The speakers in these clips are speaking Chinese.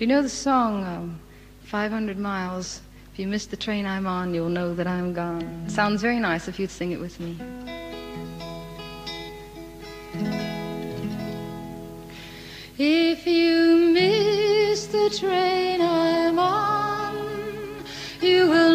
Do you know the song um, 500 Miles? If you miss the train I'm on, you'll know that I'm gone. Sounds very nice if you'd sing it with me. If you miss the train I'm on, you will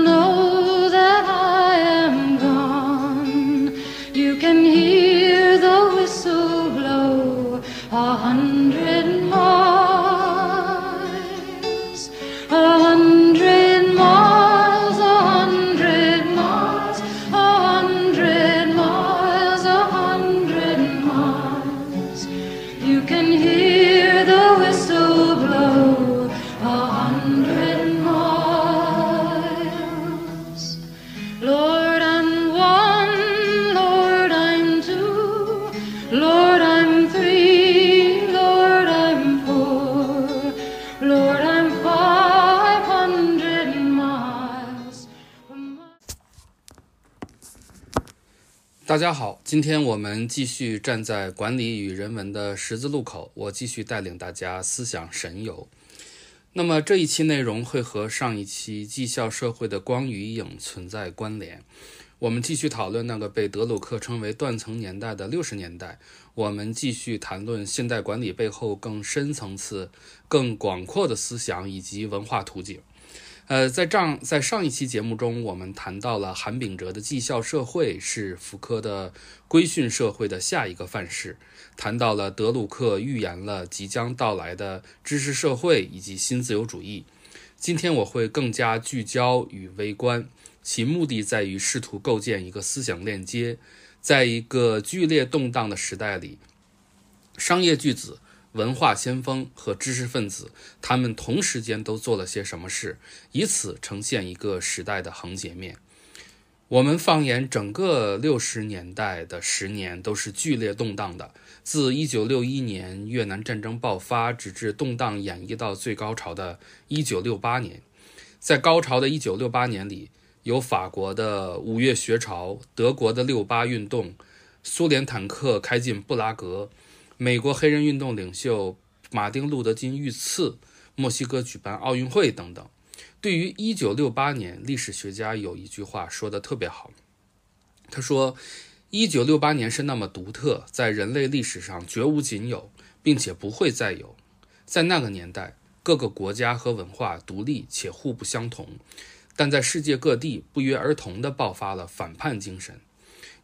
大家好，今天我们继续站在管理与人文的十字路口，我继续带领大家思想神游。那么这一期内容会和上一期绩效社会的光与影存在关联。我们继续讨论那个被德鲁克称为断层年代的六十年代。我们继续谈论现代管理背后更深层次、更广阔的思想以及文化图景。呃，在上在上一期节目中，我们谈到了韩炳哲的绩效社会是福柯的规训社会的下一个范式，谈到了德鲁克预言了即将到来的知识社会以及新自由主义。今天我会更加聚焦与微观，其目的在于试图构建一个思想链接，在一个剧烈动荡的时代里，商业巨子。文化先锋和知识分子，他们同时间都做了些什么事，以此呈现一个时代的横截面。我们放眼整个六十年代的十年，都是剧烈动荡的。自一九六一年越南战争爆发，直至动荡演绎到最高潮的一九六八年，在高潮的一九六八年里，有法国的五月学潮，德国的六八运动，苏联坦克开进布拉格。美国黑人运动领袖马丁·路德·金遇刺，墨西哥举办奥运会等等。对于1968年，历史学家有一句话说的特别好，他说：“1968 年是那么独特，在人类历史上绝无仅有，并且不会再有。在那个年代，各个国家和文化独立且互不相同，但在世界各地不约而同地爆发了反叛精神。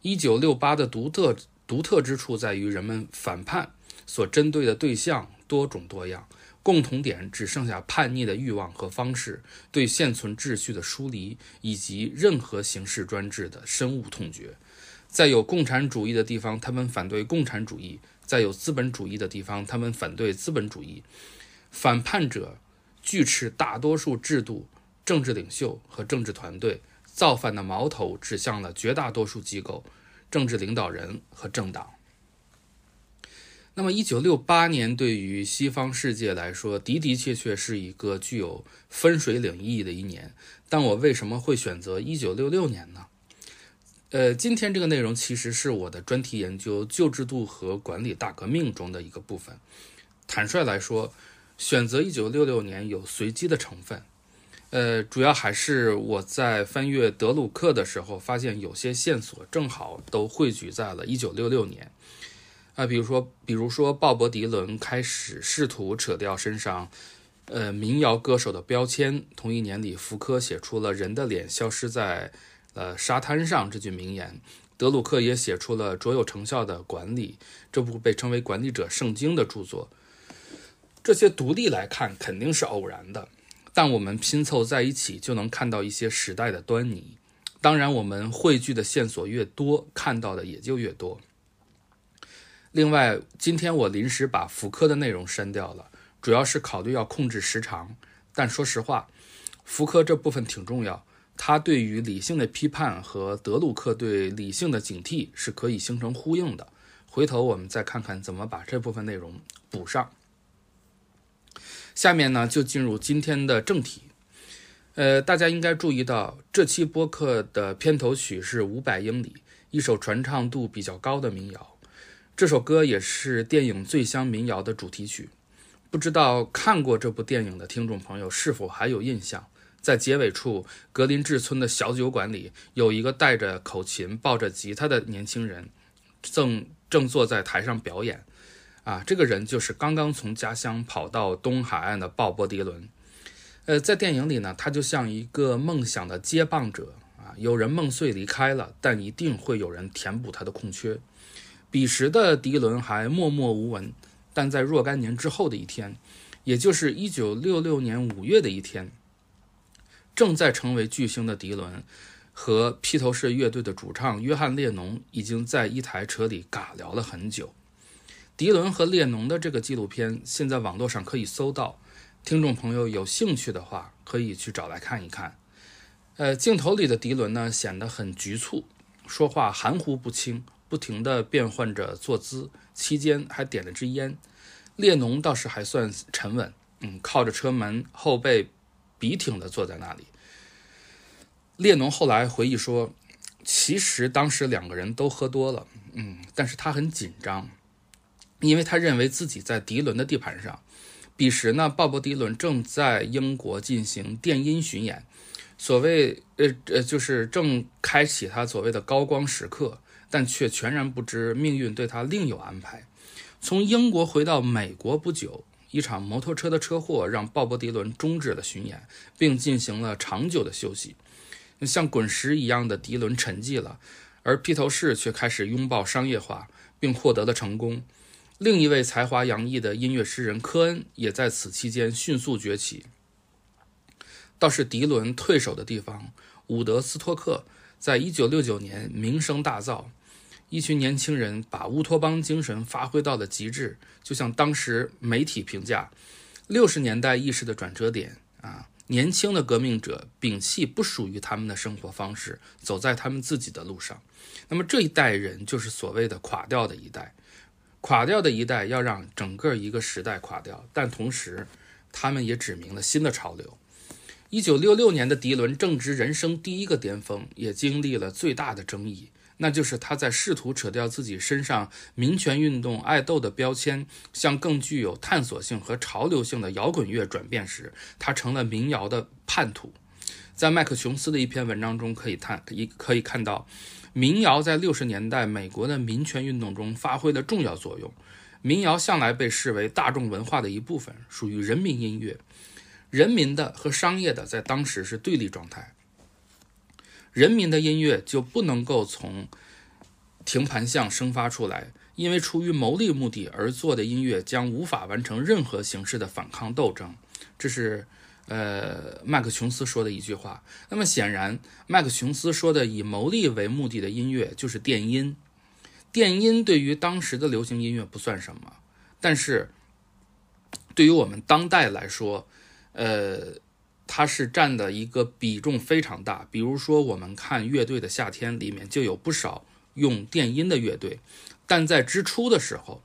1968的独特。”独特之处在于，人们反叛所针对的对象多种多样，共同点只剩下叛逆的欲望和方式，对现存秩序的疏离，以及任何形式专制的深恶痛绝。在有共产主义的地方，他们反对共产主义；在有资本主义的地方，他们反对资本主义。反叛者拒斥大多数制度、政治领袖和政治团队，造反的矛头指向了绝大多数机构。政治领导人和政党。那么，一九六八年对于西方世界来说的的确确是一个具有分水岭意义的一年。但我为什么会选择一九六六年呢？呃，今天这个内容其实是我的专题研究“旧制度和管理大革命”中的一个部分。坦率来说，选择一九六六年有随机的成分。呃，主要还是我在翻阅德鲁克的时候，发现有些线索正好都汇聚在了1966年。啊，比如说，比如说，鲍勃迪伦开始试图扯掉身上，呃，民谣歌手的标签。同一年里，福柯写出了“人的脸消失在呃沙滩上”这句名言。德鲁克也写出了卓有成效的管理这部被称为管理者圣经的著作。这些独立来看，肯定是偶然的。但我们拼凑在一起，就能看到一些时代的端倪。当然，我们汇聚的线索越多，看到的也就越多。另外，今天我临时把福柯的内容删掉了，主要是考虑要控制时长。但说实话，福柯这部分挺重要，他对于理性的批判和德鲁克对理性的警惕是可以形成呼应的。回头我们再看看怎么把这部分内容补上。下面呢，就进入今天的正题。呃，大家应该注意到，这期播客的片头曲是《五百英里》，一首传唱度比较高的民谣。这首歌也是电影《醉乡民谣》的主题曲。不知道看过这部电影的听众朋友是否还有印象？在结尾处，格林治村的小酒馆里，有一个带着口琴、抱着吉他的年轻人，正正坐在台上表演。啊，这个人就是刚刚从家乡跑到东海岸的鲍勃·迪伦。呃，在电影里呢，他就像一个梦想的接棒者啊。有人梦碎离开了，但一定会有人填补他的空缺。彼时的迪伦还默默无闻，但在若干年之后的一天，也就是1966年5月的一天。正在成为巨星的迪伦和披头士乐队的主唱约翰列侬已经在一台车里尬聊了很久。迪伦和列侬的这个纪录片现在网络上可以搜到，听众朋友有兴趣的话可以去找来看一看。呃，镜头里的迪伦呢显得很局促，说话含糊不清，不停地变换着坐姿，期间还点了支烟。列侬倒是还算沉稳，嗯，靠着车门后背。笔挺地坐在那里。列侬后来回忆说：“其实当时两个人都喝多了，嗯，但是他很紧张，因为他认为自己在迪伦的地盘上。彼时呢，鲍勃·迪伦正在英国进行电音巡演，所谓呃呃，就是正开启他所谓的高光时刻，但却全然不知命运对他另有安排。从英国回到美国不久。”一场摩托车的车祸让鲍勃·迪伦终止了巡演，并进行了长久的休息。像滚石一样的迪伦沉寂了，而披头士却开始拥抱商业化，并获得了成功。另一位才华洋溢的音乐诗人科恩也在此期间迅速崛起。倒是迪伦退守的地方伍德斯托克，在1969年名声大噪。一群年轻人把乌托邦精神发挥到了极致，就像当时媒体评价，六十年代意识的转折点啊，年轻的革命者摒弃不属于他们的生活方式，走在他们自己的路上。那么这一代人就是所谓的垮掉的一代，垮掉的一代要让整个一个时代垮掉，但同时他们也指明了新的潮流。一九六六年的迪伦正值人生第一个巅峰，也经历了最大的争议。那就是他在试图扯掉自己身上民权运动爱豆的标签，向更具有探索性和潮流性的摇滚乐转变时，他成了民谣的叛徒。在麦克琼斯的一篇文章中可以看，一可以看到，民谣在六十年代美国的民权运动中发挥了重要作用。民谣向来被视为大众文化的一部分，属于人民音乐，人民的和商业的在当时是对立状态。人民的音乐就不能够从停盘巷生发出来，因为出于牟利目的而做的音乐将无法完成任何形式的反抗斗争。这是呃麦克琼斯说的一句话。那么显然，麦克琼斯说的以牟利为目的的音乐就是电音。电音对于当时的流行音乐不算什么，但是对于我们当代来说，呃。它是占的一个比重非常大，比如说我们看《乐队的夏天》里面就有不少用电音的乐队，但在之初的时候，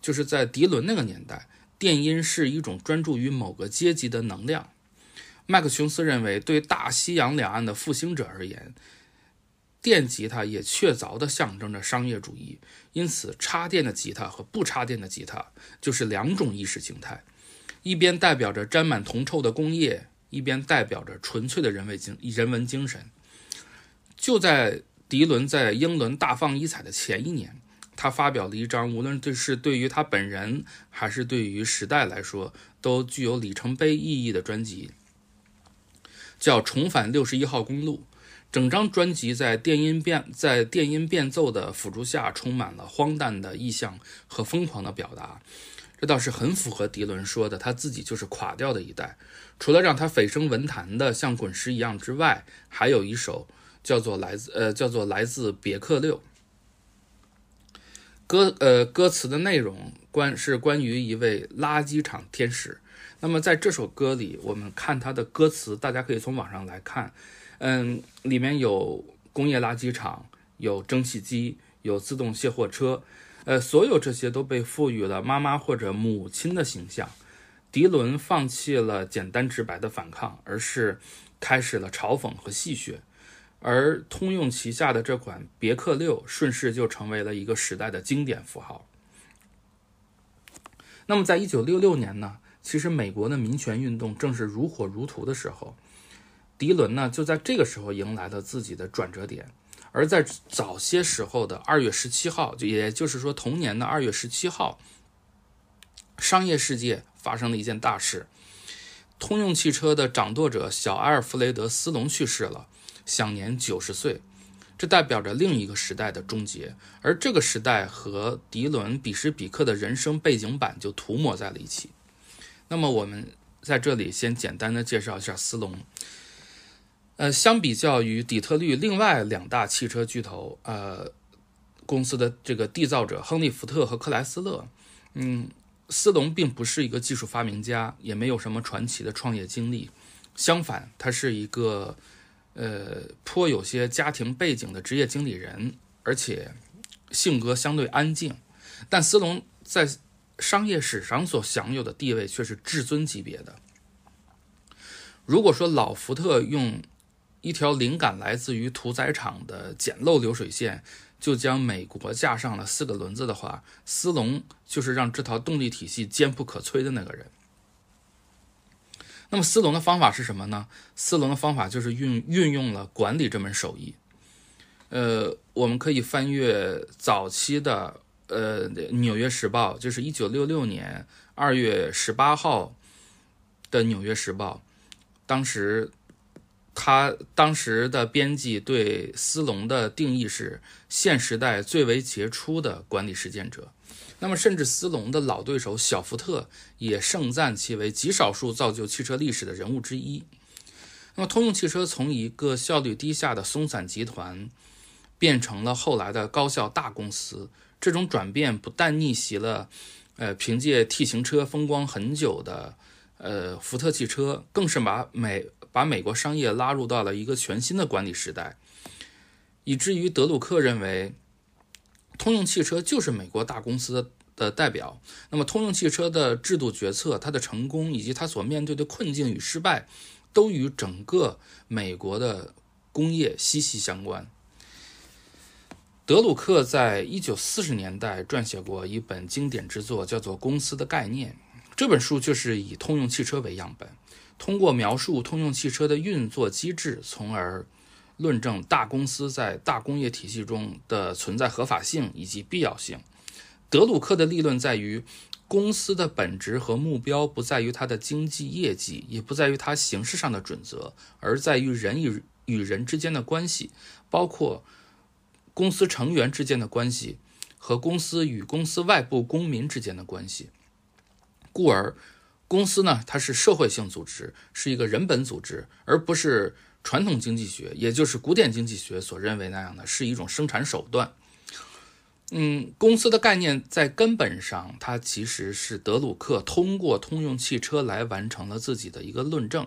就是在迪伦那个年代，电音是一种专注于某个阶级的能量。麦克琼斯认为，对大西洋两岸的复兴者而言，电吉他也确凿地象征着商业主义，因此插电的吉他和不插电的吉他就是两种意识形态，一边代表着沾满铜臭的工业。一边代表着纯粹的人为精人文精神。就在迪伦在英伦大放异彩的前一年，他发表了一张无论这是对于他本人还是对于时代来说都具有里程碑意义的专辑，叫《重返六十一号公路》。整张专辑在电音变在电音变奏的辅助下，充满了荒诞的意象和疯狂的表达。这倒是很符合迪伦说的，他自己就是垮掉的一代。除了让他蜚声文坛的像滚石一样之外，还有一首叫做来自呃叫做来自别克六歌呃歌词的内容关是关于一位垃圾场天使。那么在这首歌里，我们看它的歌词，大家可以从网上来看，嗯，里面有工业垃圾场，有蒸汽机，有自动卸货车。呃，所有这些都被赋予了妈妈或者母亲的形象。迪伦放弃了简单直白的反抗，而是开始了嘲讽和戏谑。而通用旗下的这款别克六顺势就成为了一个时代的经典符号。那么，在一九六六年呢，其实美国的民权运动正是如火如荼的时候，迪伦呢就在这个时候迎来了自己的转折点。而在早些时候的二月十七号，也就是说同年的二月十七号，商业世界发生了一件大事：通用汽车的掌舵者小阿尔弗雷德·斯隆去世了，享年九十岁。这代表着另一个时代的终结，而这个时代和迪伦、彼时彼刻的人生背景板就涂抹在了一起。那么，我们在这里先简单的介绍一下斯隆。呃，相比较于底特律另外两大汽车巨头，呃，公司的这个缔造者亨利·福特和克莱斯勒，嗯，斯隆并不是一个技术发明家，也没有什么传奇的创业经历。相反，他是一个呃颇有些家庭背景的职业经理人，而且性格相对安静。但斯隆在商业史上所享有的地位却是至尊级别的。如果说老福特用一条灵感来自于屠宰场的简陋流水线，就将美国架上了四个轮子的话，斯隆就是让这套动力体系坚不可摧的那个人。那么斯隆的方法是什么呢？斯隆的方法就是运运用了管理这门手艺。呃，我们可以翻阅早期的呃《纽约时报》，就是一九六六年二月十八号的《纽约时报》，当时。他当时的编辑对斯隆的定义是现时代最为杰出的管理实践者，那么甚至斯隆的老对手小福特也盛赞其为极少数造就汽车历史的人物之一。那么通用汽车从一个效率低下的松散集团变成了后来的高效大公司，这种转变不但逆袭了，呃，凭借 T 型车风光很久的呃福特汽车，更是把美。把美国商业拉入到了一个全新的管理时代，以至于德鲁克认为，通用汽车就是美国大公司的代表。那么，通用汽车的制度决策、它的成功以及它所面对的困境与失败，都与整个美国的工业息息相关。德鲁克在一九四十年代撰写过一本经典之作，叫做《公司的概念》。这本书就是以通用汽车为样本。通过描述通用汽车的运作机制，从而论证大公司在大工业体系中的存在合法性以及必要性。德鲁克的立论在于，公司的本质和目标不在于它的经济业绩，也不在于它形式上的准则，而在于人与与人之间的关系，包括公司成员之间的关系和公司与公司外部公民之间的关系。故而。公司呢，它是社会性组织，是一个人本组织，而不是传统经济学，也就是古典经济学所认为那样的是一种生产手段。嗯，公司的概念在根本上，它其实是德鲁克通过通用汽车来完成了自己的一个论证。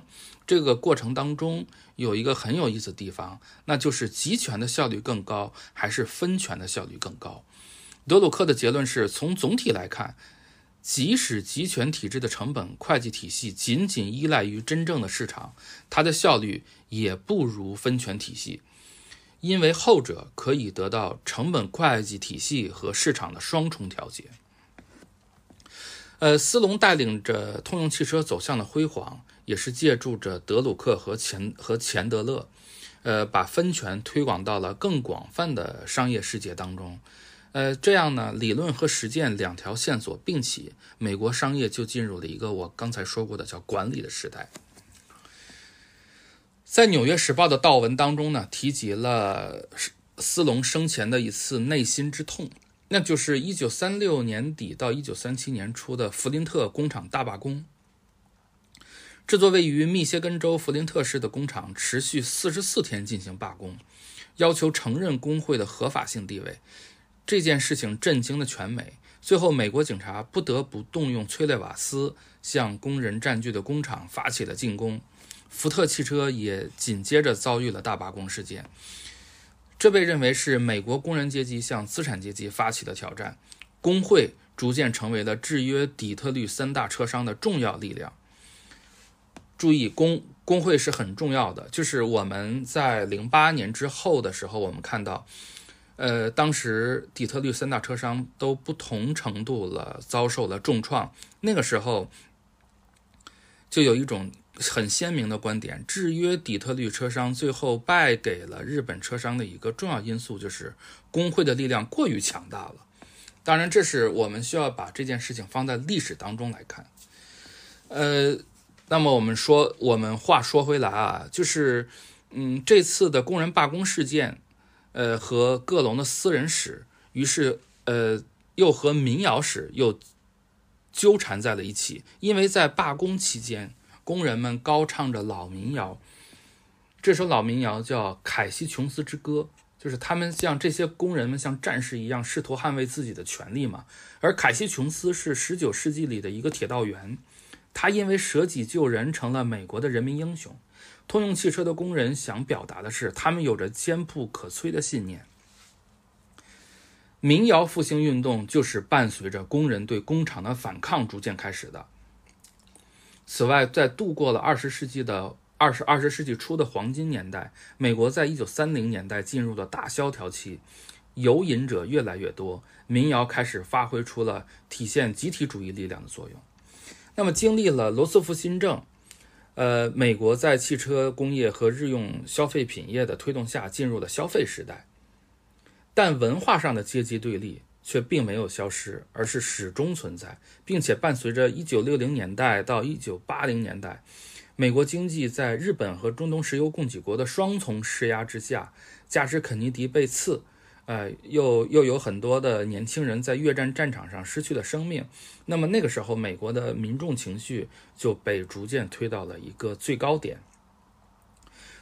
这个过程当中有一个很有意思的地方，那就是集权的效率更高，还是分权的效率更高？德鲁克的结论是从总体来看。即使集权体制的成本会计体系仅仅依赖于真正的市场，它的效率也不如分权体系，因为后者可以得到成本会计体系和市场的双重调节。呃，斯隆带领着通用汽车走向了辉煌，也是借助着德鲁克和钱和钱德勒，呃，把分权推广到了更广泛的商业世界当中。呃，这样呢，理论和实践两条线索并起，美国商业就进入了一个我刚才说过的叫管理的时代。在《纽约时报》的悼文当中呢，提及了斯隆生前的一次内心之痛，那就是1936年底到1937年初的弗林特工厂大罢工。这座位于密歇根州弗林特市的工厂持续44天进行罢工，要求承认工会的合法性地位。这件事情震惊了全美，最后美国警察不得不动用催泪瓦斯向工人占据的工厂发起了进攻。福特汽车也紧接着遭遇了大罢工事件，这被认为是美国工人阶级向资产阶级发起的挑战。工会逐渐成为了制约底特律三大车商的重要力量。注意，工工会是很重要的，就是我们在零八年之后的时候，我们看到。呃，当时底特律三大车商都不同程度了遭受了重创。那个时候，就有一种很鲜明的观点：制约底特律车商最后败给了日本车商的一个重要因素，就是工会的力量过于强大了。当然，这是我们需要把这件事情放在历史当中来看。呃，那么我们说，我们话说回来啊，就是，嗯，这次的工人罢工事件，呃，和各龙的私人史，于是，呃，又和民谣史又纠缠在了一起。因为在罢工期间，工人们高唱着老民谣，这首老民谣叫《凯西琼斯之歌》。就是他们像这些工人们像战士一样试图捍卫自己的权利嘛。而凯西琼斯是十九世纪里的一个铁道员，他因为舍己救人成了美国的人民英雄。通用汽车的工人想表达的是，他们有着坚不可摧的信念。民谣复兴运动就是伴随着工人对工厂的反抗逐渐开始的。此外，在度过了二十世纪的。二十二十世纪初的黄金年代，美国在一九三零年代进入了大萧条期，游吟者越来越多，民谣开始发挥出了体现集体主义力量的作用。那么，经历了罗斯福新政，呃，美国在汽车工业和日用消费品业的推动下进入了消费时代，但文化上的阶级对立却并没有消失，而是始终存在，并且伴随着一九六零年代到一九八零年代。美国经济在日本和中东石油供给国的双重施压之下，加之肯尼迪被刺，呃，又又有很多的年轻人在越战战场上失去了生命。那么那个时候，美国的民众情绪就被逐渐推到了一个最高点。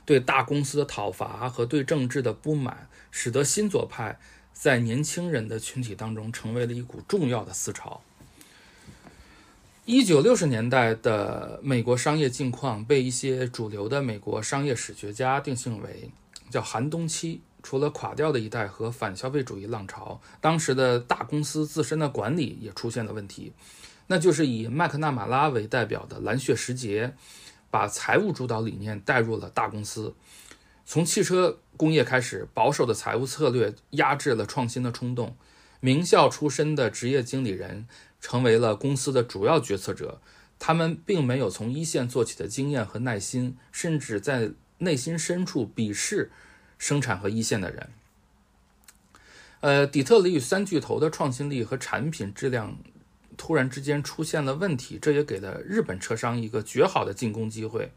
对大公司的讨伐和对政治的不满，使得新左派在年轻人的群体当中成为了一股重要的思潮。一九六十年代的美国商业境况被一些主流的美国商业史学家定性为叫寒冬期。除了垮掉的一代和反消费主义浪潮，当时的大公司自身的管理也出现了问题。那就是以麦克纳马拉为代表的蓝血时节，把财务主导理念带入了大公司。从汽车工业开始，保守的财务策略压制了创新的冲动。名校出身的职业经理人。成为了公司的主要决策者，他们并没有从一线做起的经验和耐心，甚至在内心深处鄙视生产和一线的人。呃，底特律三巨头的创新力和产品质量突然之间出现了问题，这也给了日本车商一个绝好的进攻机会。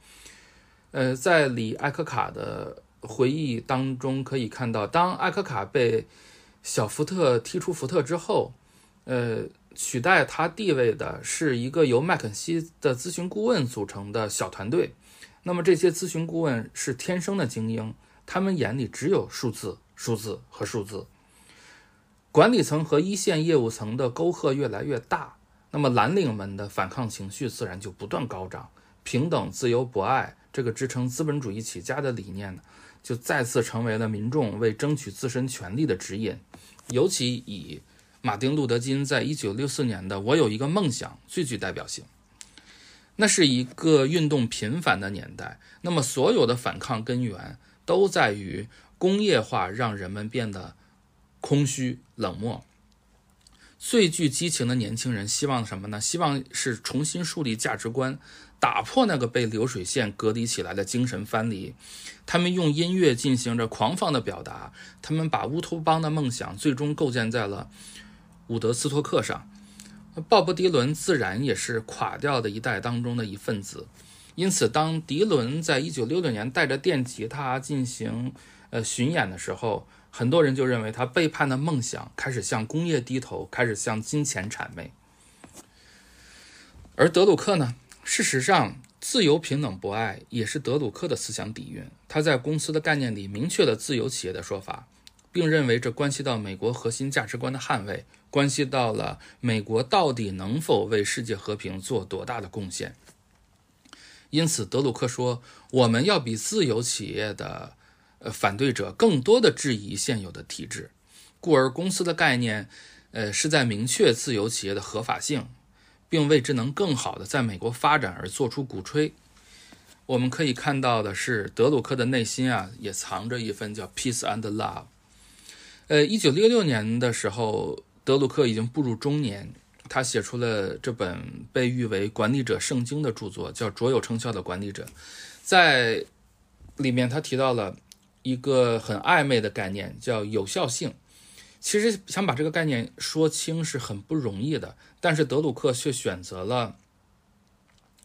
呃，在里艾克卡的回忆当中可以看到，当艾克卡被小福特踢出福特之后，呃。取代他地位的是一个由麦肯锡的咨询顾问组成的小团队。那么这些咨询顾问是天生的精英，他们眼里只有数字、数字和数字。管理层和一线业务层的沟壑越来越大，那么蓝领们的反抗情绪自然就不断高涨。平等、自由、博爱这个支撑资本主义起家的理念呢，就再次成为了民众为争取自身权利的指引，尤其以。马丁·路德·金在一九六四年的《我有一个梦想》最具代表性。那是一个运动频繁的年代，那么所有的反抗根源都在于工业化让人们变得空虚、冷漠。最具激情的年轻人希望什么呢？希望是重新树立价值观，打破那个被流水线隔离起来的精神藩篱。他们用音乐进行着狂放的表达，他们把乌托邦的梦想最终构建在了。伍德斯托克上，鲍勃迪伦自然也是垮掉的一代当中的一份子。因此，当迪伦在一九六六年带着电吉他进行呃巡演的时候，很多人就认为他背叛了梦想，开始向工业低头，开始向金钱谄媚。而德鲁克呢？事实上，自由、平等、博爱也是德鲁克的思想底蕴。他在公司的概念里明确了自由企业的说法。并认为这关系到美国核心价值观的捍卫，关系到了美国到底能否为世界和平做多大的贡献。因此，德鲁克说：“我们要比自由企业的呃反对者更多的质疑现有的体制。”故而，公司的概念，呃，是在明确自由企业的合法性，并为之能更好的在美国发展而做出鼓吹。我们可以看到的是，德鲁克的内心啊，也藏着一份叫 “peace and love”。呃，一九六六年的时候，德鲁克已经步入中年，他写出了这本被誉为管理者圣经的著作，叫《卓有成效的管理者》。在里面，他提到了一个很暧昧的概念，叫有效性。其实想把这个概念说清是很不容易的，但是德鲁克却选择了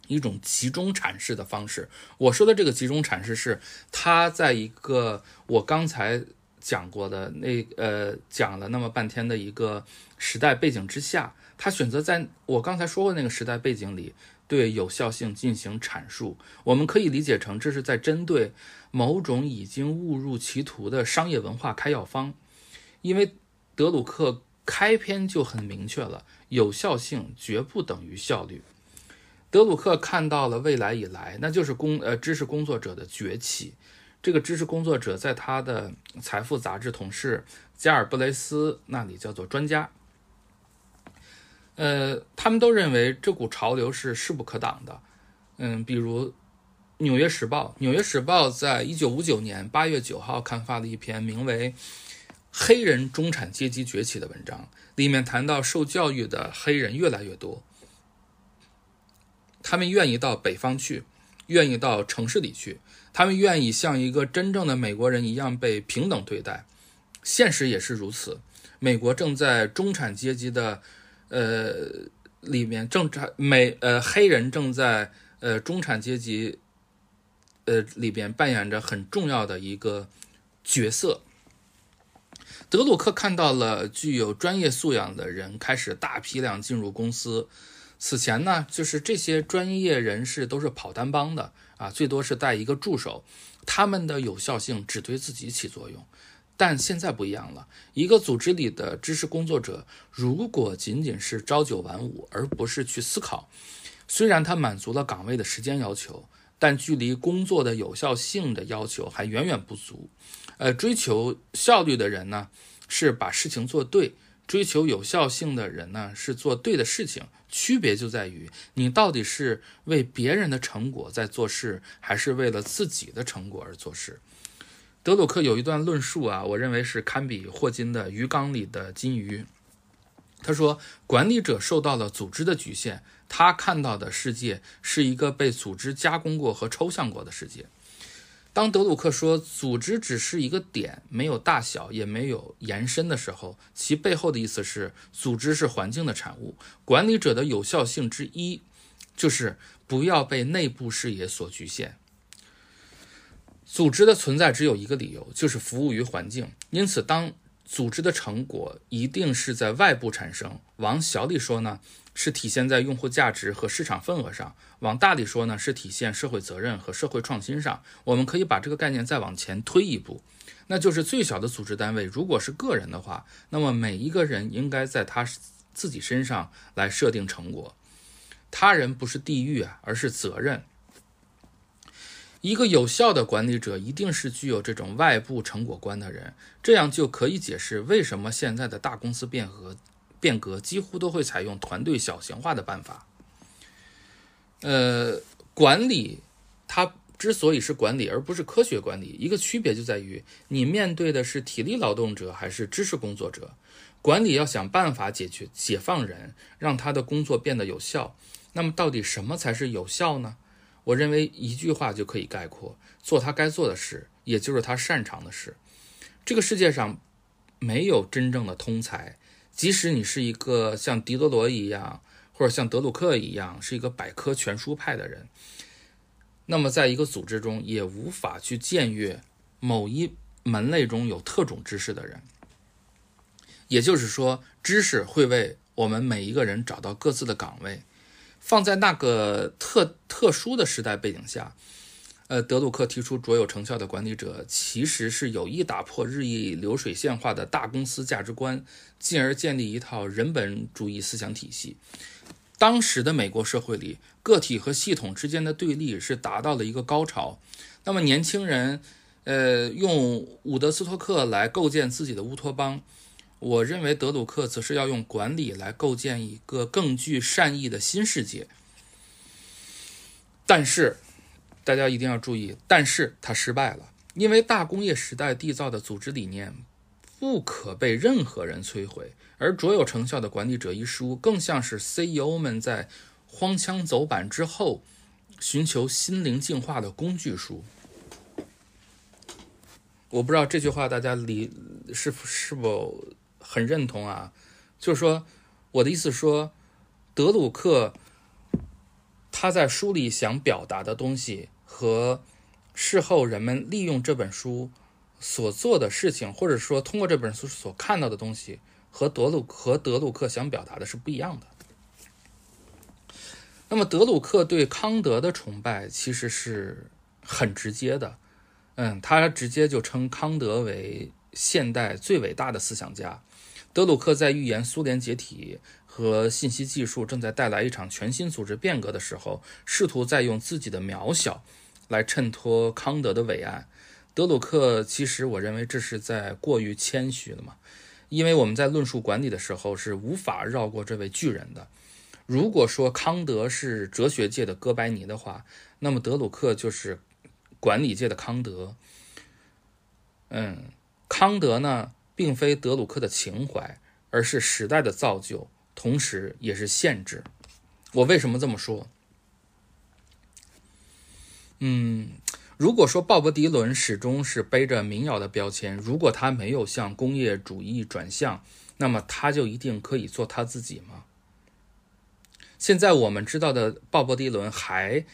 一种集中阐释的方式。我说的这个集中阐释是，他在一个我刚才讲过的那呃讲了那么半天的一个时代背景之下，他选择在我刚才说过那个时代背景里对有效性进行阐述。我们可以理解成这是在针对某种已经误入歧途的商业文化开药方，因为。德鲁克开篇就很明确了，有效性绝不等于效率。德鲁克看到了未来以来，那就是工呃知识工作者的崛起。这个知识工作者在他的财富杂志同事加尔布雷斯那里叫做专家。呃，他们都认为这股潮流是势不可挡的。嗯，比如《纽约时报》，《纽约时报》在一九五九年八月九号刊发了一篇名为。黑人中产阶级崛起的文章里面谈到，受教育的黑人越来越多，他们愿意到北方去，愿意到城市里去，他们愿意像一个真正的美国人一样被平等对待。现实也是如此，美国正在中产阶级的，呃里面，正产美呃黑人正在呃中产阶级，呃里边扮演着很重要的一个角色。德鲁克看到了具有专业素养的人开始大批量进入公司。此前呢，就是这些专业人士都是跑单帮的啊，最多是带一个助手，他们的有效性只对自己起作用。但现在不一样了，一个组织里的知识工作者，如果仅仅是朝九晚五，而不是去思考，虽然他满足了岗位的时间要求，但距离工作的有效性的要求还远远不足。呃，追求效率的人呢，是把事情做对；追求有效性的人呢，是做对的事情。区别就在于你到底是为别人的成果在做事，还是为了自己的成果而做事。德鲁克有一段论述啊，我认为是堪比霍金的鱼缸里的金鱼。他说，管理者受到了组织的局限，他看到的世界是一个被组织加工过和抽象过的世界。当德鲁克说组织只是一个点，没有大小，也没有延伸的时候，其背后的意思是，组织是环境的产物。管理者的有效性之一，就是不要被内部视野所局限。组织的存在只有一个理由，就是服务于环境。因此，当组织的成果一定是在外部产生。往小里说呢？是体现在用户价值和市场份额上，往大里说呢，是体现社会责任和社会创新上。我们可以把这个概念再往前推一步，那就是最小的组织单位，如果是个人的话，那么每一个人应该在他自己身上来设定成果。他人不是地狱啊，而是责任。一个有效的管理者一定是具有这种外部成果观的人，这样就可以解释为什么现在的大公司变革。变革几乎都会采用团队小型化的办法。呃，管理它之所以是管理而不是科学管理，一个区别就在于你面对的是体力劳动者还是知识工作者。管理要想办法解决解放人，让他的工作变得有效。那么，到底什么才是有效呢？我认为一句话就可以概括：做他该做的事，也就是他擅长的事。这个世界上没有真正的通才。即使你是一个像狄德罗一样，或者像德鲁克一样是一个百科全书派的人，那么在一个组织中也无法去僭越某一门类中有特种知识的人。也就是说，知识会为我们每一个人找到各自的岗位。放在那个特特殊的时代背景下。呃，德鲁克提出卓有成效的管理者，其实是有意打破日益流水线化的大公司价值观，进而建立一套人本主义思想体系。当时的美国社会里，个体和系统之间的对立是达到了一个高潮。那么，年轻人，呃，用伍德斯托克来构建自己的乌托邦，我认为德鲁克则是要用管理来构建一个更具善意的新世界。但是。大家一定要注意，但是它失败了，因为大工业时代缔造的组织理念，不可被任何人摧毁，而卓有成效的管理者一书更像是 CEO 们在荒腔走板之后寻求心灵净化的工具书。我不知道这句话大家理是是否很认同啊？就是说，我的意思说，德鲁克他在书里想表达的东西和事后人们利用这本书所做的事情，或者说通过这本书所看到的东西，和德鲁和德鲁克想表达的是不一样的。那么，德鲁克对康德的崇拜其实是很直接的。嗯，他直接就称康德为现代最伟大的思想家。德鲁克在预言苏联解体和信息技术正在带来一场全新组织变革的时候，试图在用自己的渺小来衬托康德的伟岸。德鲁克其实我认为这是在过于谦虚了嘛，因为我们在论述管理的时候是无法绕过这位巨人的。如果说康德是哲学界的哥白尼的话，那么德鲁克就是。管理界的康德，嗯，康德呢，并非德鲁克的情怀，而是时代的造就，同时也是限制。我为什么这么说？嗯，如果说鲍勃迪伦始终是背着民谣的标签，如果他没有向工业主义转向，那么他就一定可以做他自己吗？现在我们知道的鲍勃迪伦还。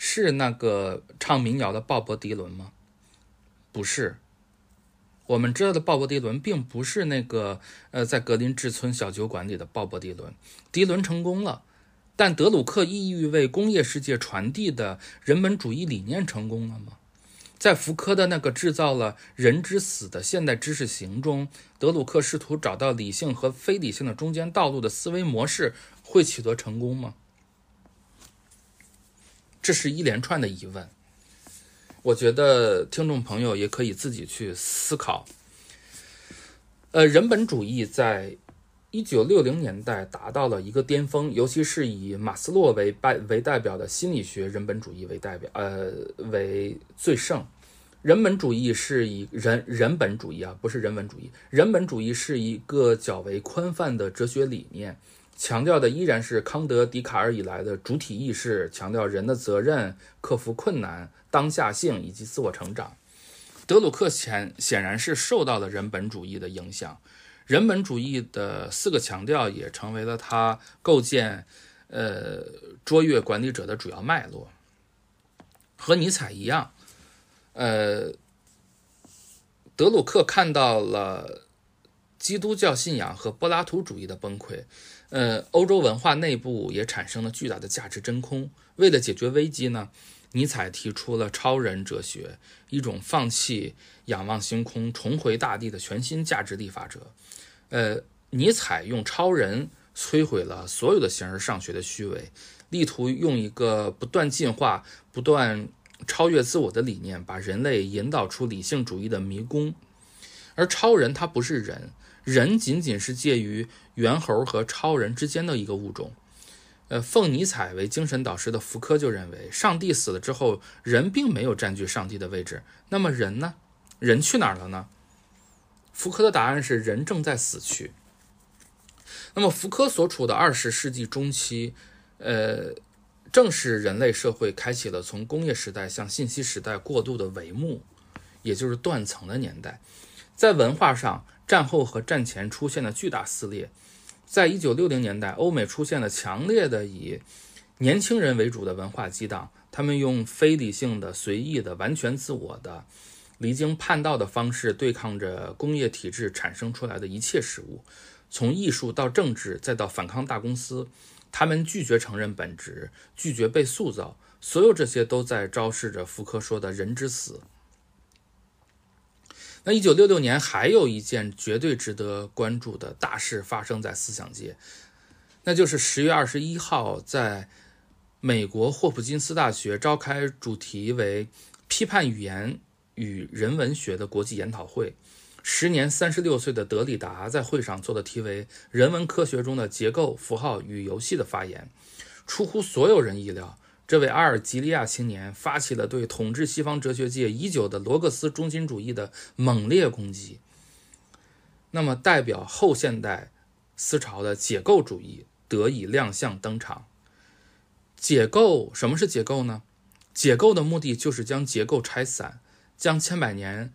是那个唱民谣的鲍勃迪伦吗？不是，我们知道的鲍勃迪伦并不是那个呃，在格林治村小酒馆里的鲍勃迪伦。迪伦成功了，但德鲁克意欲为工业世界传递的人本主义理念成功了吗？在福柯的那个制造了人之死的现代知识型中，德鲁克试图找到理性和非理性的中间道路的思维模式会取得成功吗？这是一连串的疑问，我觉得听众朋友也可以自己去思考。呃，人本主义在一九六零年代达到了一个巅峰，尤其是以马斯洛为代为代表的心理学人本主义为代表，呃，为最盛。人本主义是以人人本主义啊，不是人文主义。人本主义是一个较为宽泛的哲学理念。强调的依然是康德、笛卡尔以来的主体意识，强调人的责任、克服困难、当下性以及自我成长。德鲁克显显然是受到了人本主义的影响，人本主义的四个强调也成为了他构建呃卓越管理者的主要脉络。和尼采一样，呃，德鲁克看到了基督教信仰和柏拉图主义的崩溃。呃，欧洲文化内部也产生了巨大的价值真空。为了解决危机呢，尼采提出了超人哲学，一种放弃仰望星空、重回大地的全新价值立法者。呃，尼采用超人摧毁了所有的形而上学的虚伪，力图用一个不断进化、不断超越自我的理念，把人类引导出理性主义的迷宫。而超人他不是人。人仅仅是介于猿猴和超人之间的一个物种。呃，奉尼采为精神导师的福柯就认为，上帝死了之后，人并没有占据上帝的位置。那么人呢？人去哪儿了呢？福柯的答案是：人正在死去。那么福柯所处的二十世纪中期，呃，正是人类社会开启了从工业时代向信息时代过渡的帷幕，也就是断层的年代。在文化上，战后和战前出现了巨大撕裂。在一九六零年代，欧美出现了强烈的以年轻人为主的文化激荡，他们用非理性的、随意的、完全自我的、离经叛道的方式对抗着工业体制产生出来的一切事物，从艺术到政治，再到反抗大公司。他们拒绝承认本质，拒绝被塑造，所有这些都在昭示着福柯说的人之死。那一九六六年还有一件绝对值得关注的大事发生在思想界，那就是十月二十一号在美国霍普金斯大学召开主题为“批判语言与人文学”的国际研讨会。时年三十六岁的德里达在会上做的题为“人文科学中的结构、符号与游戏”的发言，出乎所有人意料。这位阿尔及利亚青年发起了对统治西方哲学界已久的罗格斯中心主义的猛烈攻击。那么代表后现代思潮的解构主义得以亮相登场。解构什么是解构呢？解构的目的就是将结构拆散，将千百年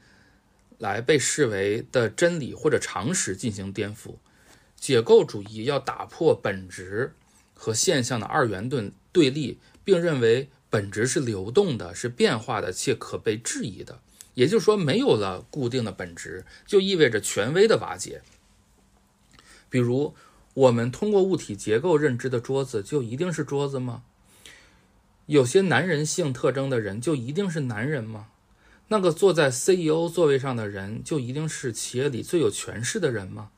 来被视为的真理或者常识进行颠覆。解构主义要打破本质和现象的二元对对立，并认为本质是流动的、是变化的且可被质疑的。也就是说，没有了固定的本质，就意味着权威的瓦解。比如，我们通过物体结构认知的桌子，就一定是桌子吗？有些男人性特征的人，就一定是男人吗？那个坐在 CEO 座位上的人，就一定是企业里最有权势的人吗？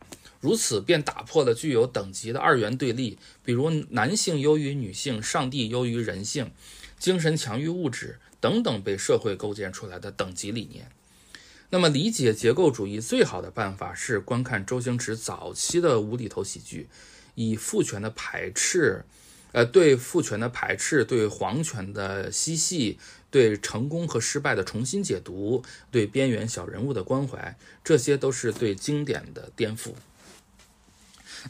如此便打破了具有等级的二元对立，比如男性优于女性，上帝优于人性，精神强于物质等等被社会构建出来的等级理念。那么，理解结构主义最好的办法是观看周星驰早期的无厘头喜剧，以父权的排斥。呃，对父权的排斥，对皇权的嬉戏，对成功和失败的重新解读，对边缘小人物的关怀，这些都是对经典的颠覆。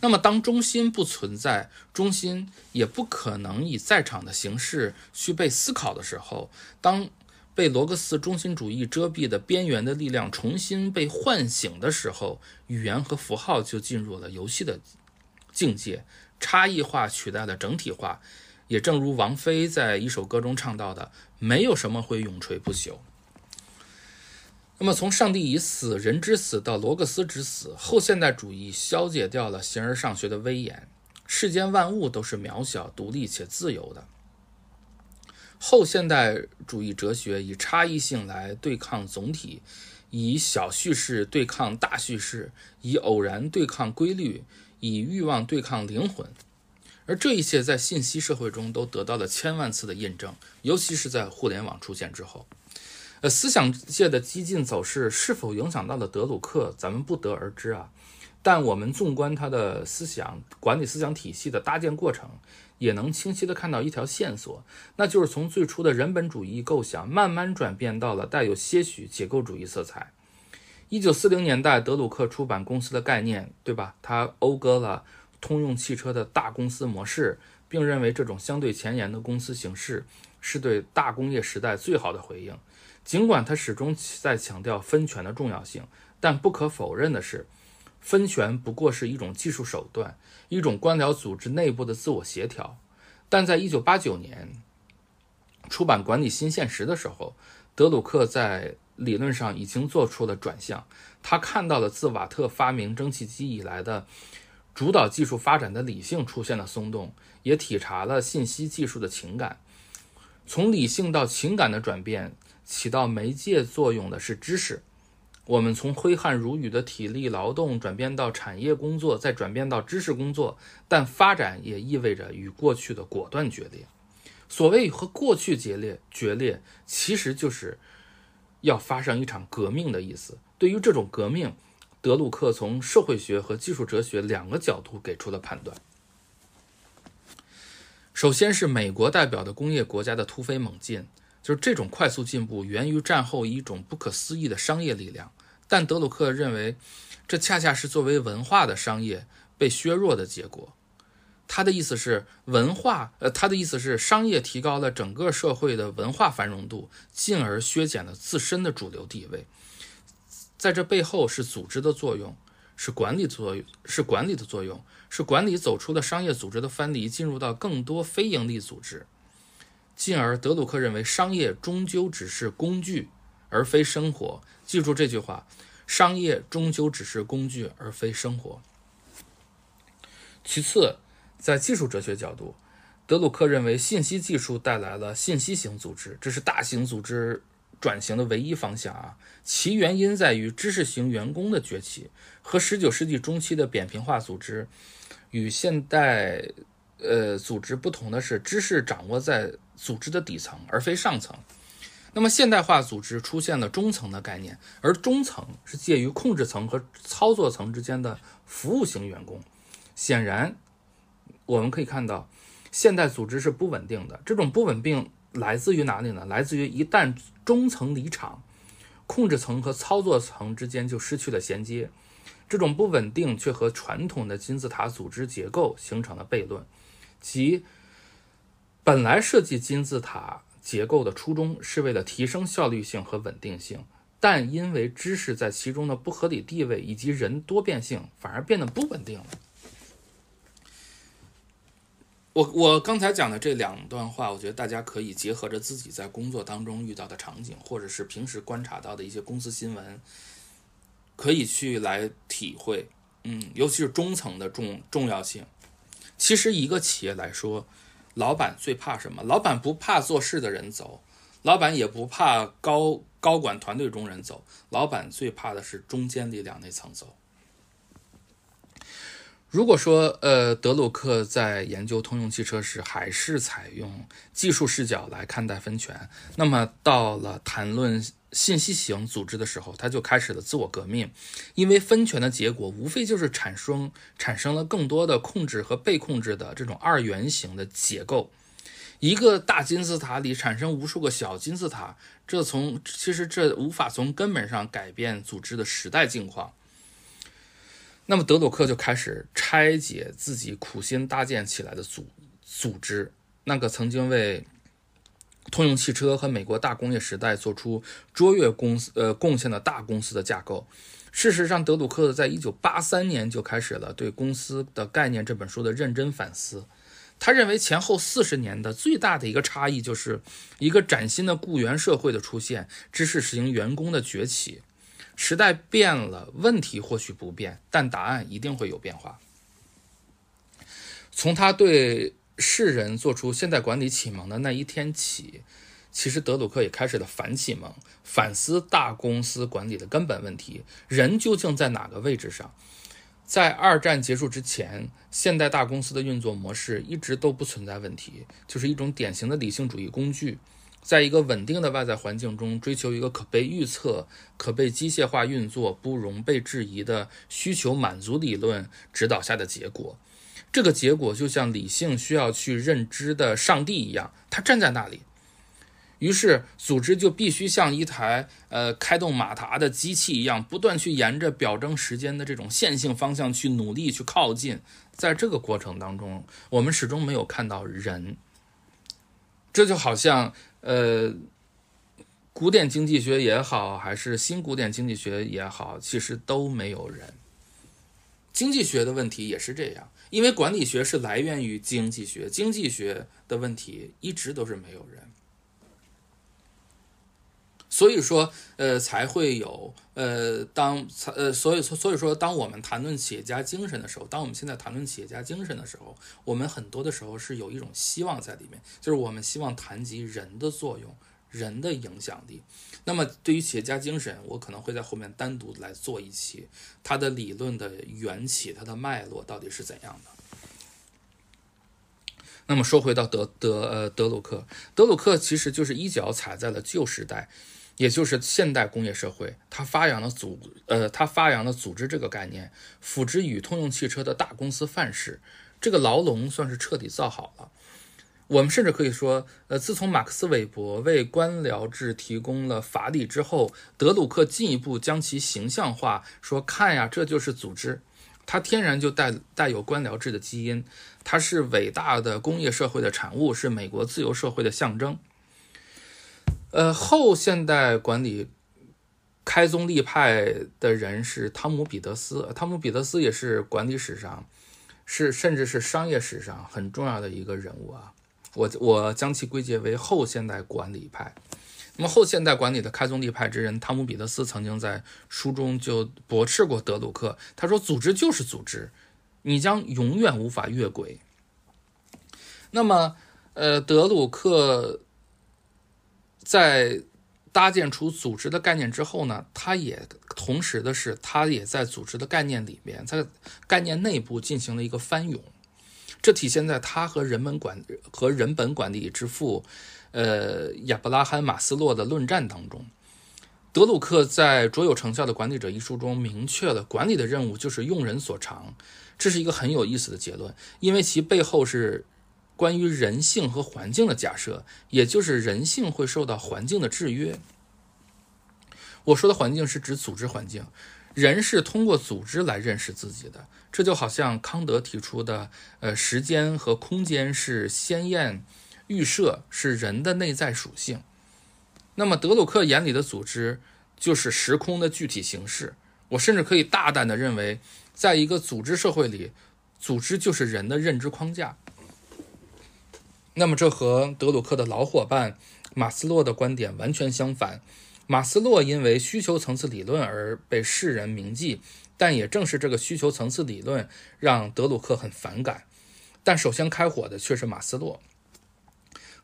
那么，当中心不存在，中心也不可能以在场的形式去被思考的时候，当被罗格斯中心主义遮蔽的边缘的力量重新被唤醒的时候，语言和符号就进入了游戏的境界。差异化取代了整体化，也正如王菲在一首歌中唱到的：“没有什么会永垂不朽。”那么，从上帝已死，人之死到罗格斯之死，后现代主义消解掉了形而上学的威严，世间万物都是渺小、独立且自由的。后现代主义哲学以差异性来对抗总体，以小叙事对抗大叙事，以偶然对抗规律。以欲望对抗灵魂，而这一切在信息社会中都得到了千万次的印证，尤其是在互联网出现之后。呃，思想界的激进走势是否影响到了德鲁克，咱们不得而知啊。但我们纵观他的思想管理思想体系的搭建过程，也能清晰地看到一条线索，那就是从最初的人本主义构想，慢慢转变到了带有些许结构主义色彩。一九四零年代，德鲁克出版公司的概念，对吧？他讴歌了通用汽车的大公司模式，并认为这种相对前沿的公司形式是对大工业时代最好的回应。尽管他始终在强调分权的重要性，但不可否认的是，分权不过是一种技术手段，一种官僚组织内部的自我协调。但在一九八九年出版《管理新现实》的时候，德鲁克在。理论上已经做出了转向，他看到了自瓦特发明蒸汽机以来的主导技术发展的理性出现了松动，也体察了信息技术的情感。从理性到情感的转变，起到媒介作用的是知识。我们从挥汗如雨的体力劳动转变到产业工作，再转变到知识工作，但发展也意味着与过去的果断决裂。所谓和过去决裂，决裂其实就是。要发生一场革命的意思。对于这种革命，德鲁克从社会学和技术哲学两个角度给出了判断。首先是美国代表的工业国家的突飞猛进，就是这种快速进步源于战后一种不可思议的商业力量。但德鲁克认为，这恰恰是作为文化的商业被削弱的结果。他的意思是，文化，呃，他的意思是，商业提高了整个社会的文化繁荣度，进而削减了自身的主流地位。在这背后是组织的作用，是管理作用，是管理的作用，是管理走出了商业组织的藩篱，进入到更多非营利组织。进而，德鲁克认为，商业终究只是工具，而非生活。记住这句话：商业终究只是工具，而非生活。其次。在技术哲学角度，德鲁克认为信息技术带来了信息型组织，这是大型组织转型的唯一方向啊。其原因在于知识型员工的崛起。和十九世纪中期的扁平化组织与现代呃组织不同的是，知识掌握在组织的底层，而非上层。那么现代化组织出现了中层的概念，而中层是介于控制层和操作层之间的服务型员工。显然。我们可以看到，现代组织是不稳定的。这种不稳定来自于哪里呢？来自于一旦中层离场，控制层和操作层之间就失去了衔接。这种不稳定却和传统的金字塔组织结构形成了悖论，即本来设计金字塔结构的初衷是为了提升效率性和稳定性，但因为知识在其中的不合理地位以及人多变性，反而变得不稳定了。我我刚才讲的这两段话，我觉得大家可以结合着自己在工作当中遇到的场景，或者是平时观察到的一些公司新闻，可以去来体会。嗯，尤其是中层的重重要性。其实一个企业来说，老板最怕什么？老板不怕做事的人走，老板也不怕高高管团队中人走，老板最怕的是中间力量那层走。如果说，呃，德鲁克在研究通用汽车时还是采用技术视角来看待分权，那么到了谈论信息型组织的时候，他就开始了自我革命。因为分权的结果无非就是产生产生了更多的控制和被控制的这种二元型的结构。一个大金字塔里产生无数个小金字塔，这从其实这无法从根本上改变组织的时代境况。那么德鲁克就开始拆解自己苦心搭建起来的组组织，那个曾经为通用汽车和美国大工业时代做出卓越公司呃贡献的大公司的架构。事实上，德鲁克在一九八三年就开始了对公司的概念这本书的认真反思。他认为前后四十年的最大的一个差异，就是一个崭新的雇员社会的出现，知识型员工的崛起。时代变了，问题或许不变，但答案一定会有变化。从他对世人做出现代管理启蒙的那一天起，其实德鲁克也开始了反启蒙，反思大公司管理的根本问题：人究竟在哪个位置上？在二战结束之前，现代大公司的运作模式一直都不存在问题，就是一种典型的理性主义工具。在一个稳定的外在环境中，追求一个可被预测、可被机械化运作、不容被质疑的需求满足理论指导下的结果，这个结果就像理性需要去认知的上帝一样，他站在那里。于是，组织就必须像一台呃开动马达的机器一样，不断去沿着表征时间的这种线性方向去努力去靠近。在这个过程当中，我们始终没有看到人。这就好像。呃，古典经济学也好，还是新古典经济学也好，其实都没有人。经济学的问题也是这样，因为管理学是来源于经济学，经济学的问题一直都是没有人。所以说，呃，才会有，呃，当，呃，所以，所以说，当我们谈论企业家精神的时候，当我们现在谈论企业家精神的时候，我们很多的时候是有一种希望在里面，就是我们希望谈及人的作用，人的影响力。那么，对于企业家精神，我可能会在后面单独来做一期，它的理论的缘起，它的脉络到底是怎样的。那么，说回到德德呃德鲁克，德鲁克其实就是一脚踩在了旧时代。也就是现代工业社会，它发扬了组呃，它发扬了组织这个概念，辅之与通用汽车的大公司范式，这个牢笼算是彻底造好了。我们甚至可以说，呃，自从马克思韦伯为官僚制提供了法理之后，德鲁克进一步将其形象化，说看呀，这就是组织，它天然就带带有官僚制的基因，它是伟大的工业社会的产物，是美国自由社会的象征。呃，后现代管理开宗立派的人是汤姆·彼得斯。汤姆·彼得斯也是管理史上，是甚至是商业史上很重要的一个人物啊。我我将其归结为后现代管理派。那么后现代管理的开宗立派之人汤姆·彼得斯曾经在书中就驳斥过德鲁克，他说：“组织就是组织，你将永远无法越轨。”那么，呃，德鲁克。在搭建出组织的概念之后呢，他也同时的是，他也在组织的概念里面，在概念内部进行了一个翻涌。这体现在他和人本管和人本管理之父，呃，亚伯拉罕马斯洛的论战当中。德鲁克在《卓有成效的管理者》一书中明确了，管理的任务就是用人所长，这是一个很有意思的结论，因为其背后是。关于人性和环境的假设，也就是人性会受到环境的制约。我说的环境是指组织环境，人是通过组织来认识自己的。这就好像康德提出的，呃，时间和空间是鲜艳预设，是人的内在属性。那么德鲁克眼里的组织就是时空的具体形式。我甚至可以大胆地认为，在一个组织社会里，组织就是人的认知框架。那么这和德鲁克的老伙伴马斯洛的观点完全相反。马斯洛因为需求层次理论而被世人铭记，但也正是这个需求层次理论让德鲁克很反感。但首先开火的却是马斯洛。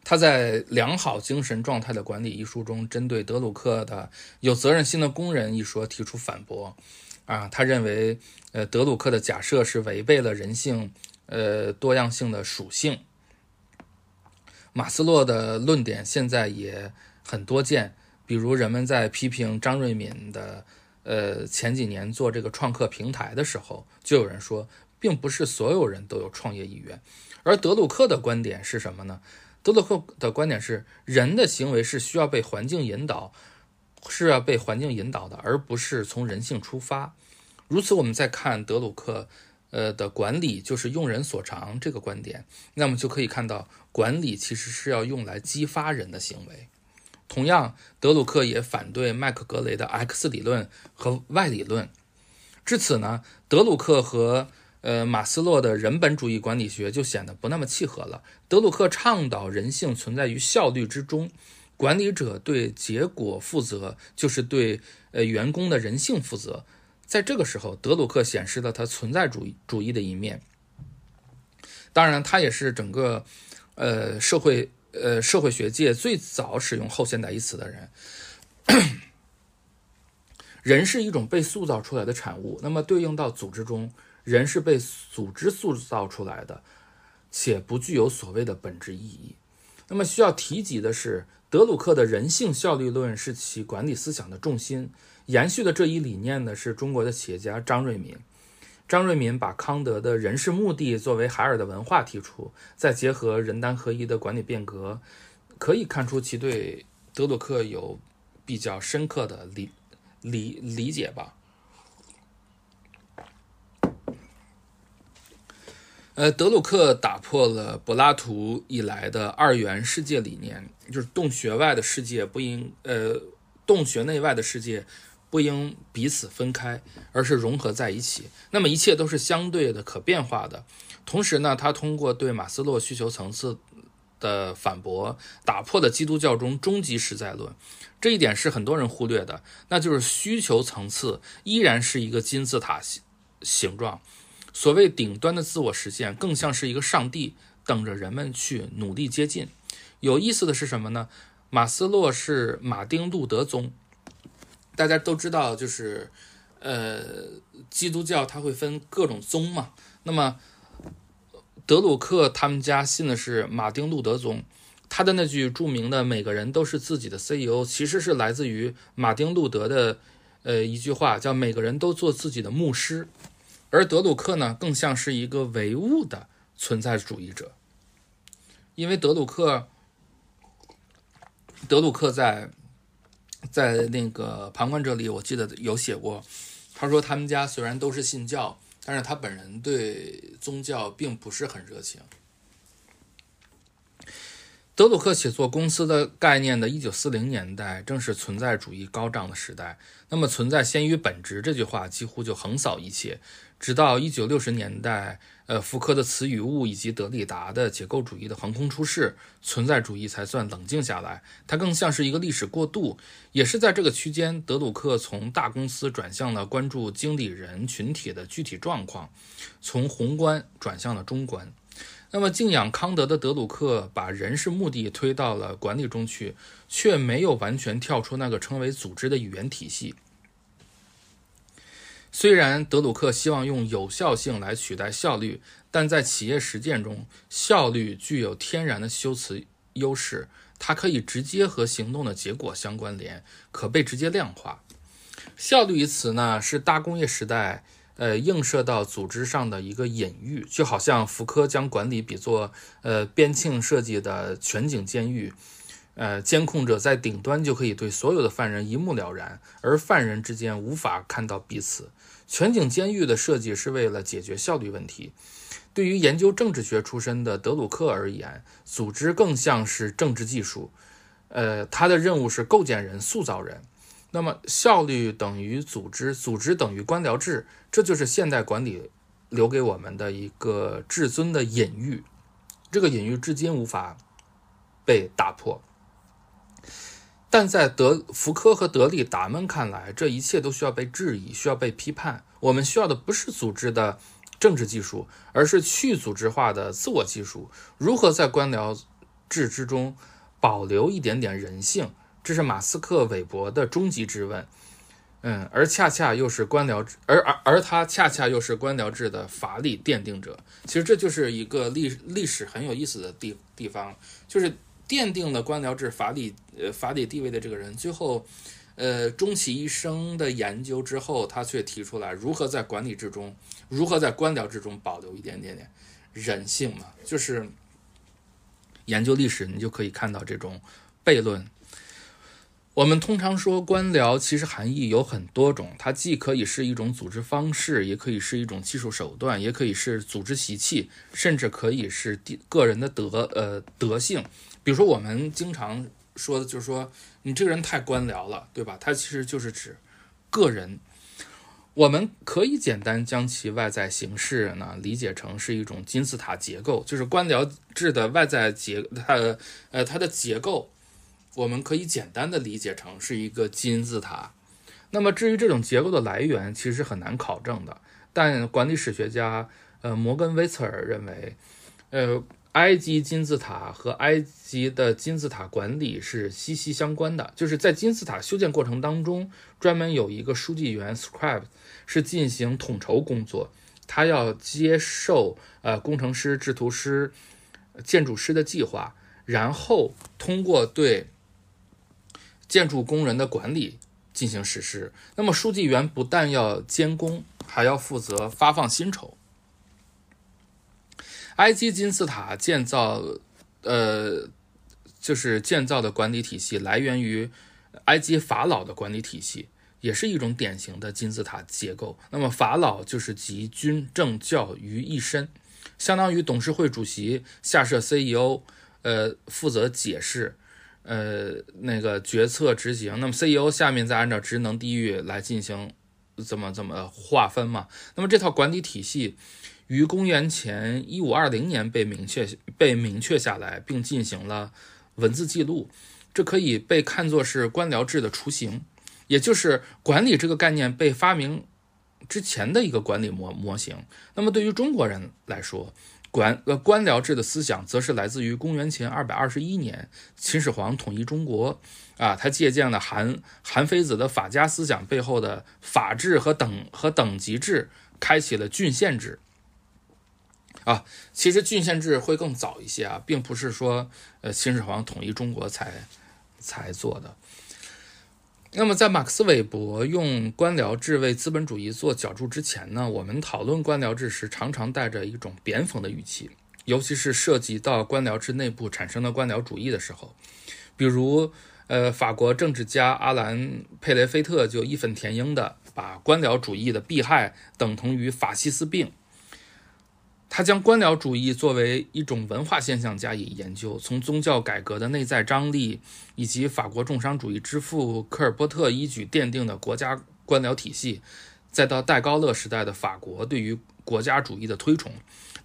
他在《良好精神状态的管理》一书中，针对德鲁克的“有责任心的工人”一说提出反驳。啊，他认为，呃，德鲁克的假设是违背了人性，呃，多样性的属性。马斯洛的论点现在也很多见。比如，人们在批评张瑞敏的，呃，前几年做这个创客平台的时候，就有人说，并不是所有人都有创业意愿。而德鲁克的观点是什么呢？德鲁克的观点是，人的行为是需要被环境引导，是要被环境引导的，而不是从人性出发。如此，我们再看德鲁克，呃的管理就是用人所长这个观点，那么就可以看到，管理其实是要用来激发人的行为。同样，德鲁克也反对麦克格雷的 X 理论和 Y 理论。至此呢，德鲁克和呃马斯洛的人本主义管理学就显得不那么契合了。德鲁克倡导人性存在于效率之中，管理者对结果负责，就是对呃员工的人性负责。在这个时候，德鲁克显示了他存在主义主义的一面。当然，他也是整个呃社会。呃，社会学界最早使用后现代一词的人，人是一种被塑造出来的产物。那么对应到组织中，人是被组织塑造出来的，且不具有所谓的本质意义。那么需要提及的是，德鲁克的人性效率论是其管理思想的重心。延续的这一理念呢，是中国的企业家张瑞敏。张瑞敏把康德的人事目的作为海尔的文化提出，再结合人单合一的管理变革，可以看出其对德鲁克有比较深刻的理理理解吧。呃，德鲁克打破了柏拉图以来的二元世界理念，就是洞穴外的世界不应呃洞穴内外的世界。不应彼此分开，而是融合在一起。那么一切都是相对的、可变化的。同时呢，他通过对马斯洛需求层次的反驳，打破了基督教中终极实在论。这一点是很多人忽略的，那就是需求层次依然是一个金字塔形形状。所谓顶端的自我实现，更像是一个上帝，等着人们去努力接近。有意思的是什么呢？马斯洛是马丁路德宗。大家都知道，就是，呃，基督教它会分各种宗嘛。那么，德鲁克他们家信的是马丁路德宗，他的那句著名的“每个人都是自己的 CEO”，其实是来自于马丁路德的，呃，一句话叫“每个人都做自己的牧师”。而德鲁克呢，更像是一个唯物的存在主义者，因为德鲁克，德鲁克在。在那个旁观者里，我记得有写过，他说他们家虽然都是信教，但是他本人对宗教并不是很热情。德鲁克写作公司的概念的1940年代，正是存在主义高涨的时代。那么“存在先于本质”这句话几乎就横扫一切。直到1960年代，呃，福柯的词语物以及德里达的解构主义的横空出世，存在主义才算冷静下来。它更像是一个历史过渡。也是在这个区间，德鲁克从大公司转向了关注经理人群体的具体状况，从宏观转向了中观。那么，敬仰康德的德鲁克把人事目的推到了管理中去，却没有完全跳出那个称为组织的语言体系。虽然德鲁克希望用有效性来取代效率，但在企业实践中，效率具有天然的修辞优势，它可以直接和行动的结果相关联，可被直接量化。效率一词呢，是大工业时代。呃，映射到组织上的一个隐喻，就好像福柯将管理比作呃边沁设计的全景监狱，呃，监控者在顶端就可以对所有的犯人一目了然，而犯人之间无法看到彼此。全景监狱的设计是为了解决效率问题。对于研究政治学出身的德鲁克而言，组织更像是政治技术。呃，他的任务是构建人、塑造人。那么，效率等于组织，组织等于官僚制，这就是现代管理留给我们的一个至尊的隐喻。这个隐喻至今无法被打破。但在德福柯和德利达们看来，这一切都需要被质疑，需要被批判。我们需要的不是组织的政治技术，而是去组织化的自我技术。如何在官僚制之中保留一点点人性？这是马斯克、韦伯的终极质问。嗯，而恰恰又是官僚制，而而而他恰恰又是官僚制的法理奠定者。其实这就是一个历历史很有意思的地地方，就是。奠定了官僚制法理呃法理地位的这个人，最后，呃，终其一生的研究之后，他却提出来如何在管理之中，如何在官僚之中保留一点点点人性嘛？就是研究历史，你就可以看到这种悖论。我们通常说官僚，其实含义有很多种，它既可以是一种组织方式，也可以是一种技术手段，也可以是组织习气，甚至可以是个人的德呃德性。比如说，我们经常说的就是说，你这个人太官僚了，对吧？它其实就是指个人。我们可以简单将其外在形式呢理解成是一种金字塔结构，就是官僚制的外在结它呃它的结构，我们可以简单的理解成是一个金字塔。那么至于这种结构的来源，其实很难考证的。但管理史学家呃摩根威茨尔认为，呃。埃及金字塔和埃及的金字塔管理是息息相关的。就是在金字塔修建过程当中，专门有一个书记员 （scribe） 是进行统筹工作，他要接受呃工程师、制图师、建筑师的计划，然后通过对建筑工人的管理进行实施。那么，书记员不但要监工，还要负责发放薪酬。埃及金字塔建造，呃，就是建造的管理体系来源于埃及法老的管理体系，也是一种典型的金字塔结构。那么法老就是集军政教于一身，相当于董事会主席下设 CEO，呃，负责解释，呃，那个决策执行。那么 CEO 下面再按照职能地域来进行怎么怎么划分嘛？那么这套管理体系。于公元前一五二零年被明确被明确下来，并进行了文字记录，这可以被看作是官僚制的雏形，也就是管理这个概念被发明之前的一个管理模模型。那么对于中国人来说，管呃官僚制的思想则是来自于公元前二百二十一年秦始皇统一中国啊，他借鉴了韩韩非子的法家思想背后的法治和等和等级制，开启了郡县制。啊，其实郡县制会更早一些啊，并不是说呃秦始皇统一中国才才做的。那么在马克思韦伯用官僚制为资本主义做脚注之前呢，我们讨论官僚制时常常带着一种贬讽的语气，尤其是涉及到官僚制内部产生的官僚主义的时候，比如呃法国政治家阿兰佩雷菲特就义愤填膺的把官僚主义的弊害等同于法西斯病。他将官僚主义作为一种文化现象加以研究，从宗教改革的内在张力，以及法国重商主义之父科尔波特一举奠定的国家官僚体系，再到戴高乐时代的法国对于国家主义的推崇，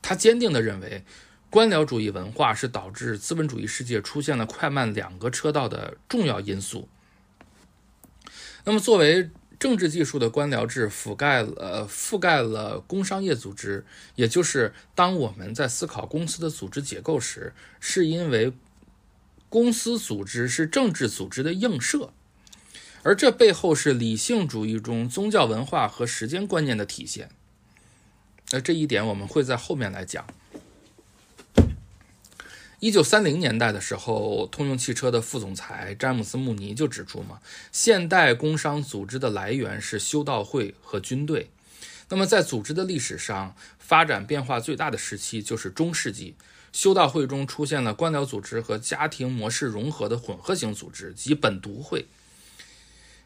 他坚定地认为，官僚主义文化是导致资本主义世界出现了快慢两个车道的重要因素。那么，作为政治技术的官僚制覆盖了覆盖了工商业组织，也就是当我们在思考公司的组织结构时，是因为公司组织是政治组织的映射，而这背后是理性主义中宗教文化和时间观念的体现。那这一点我们会在后面来讲。一九三零年代的时候，通用汽车的副总裁詹姆斯·穆尼就指出嘛，现代工商组织的来源是修道会和军队。那么，在组织的历史上发展变化最大的时期就是中世纪，修道会中出现了官僚组织和家庭模式融合的混合型组织及本笃会。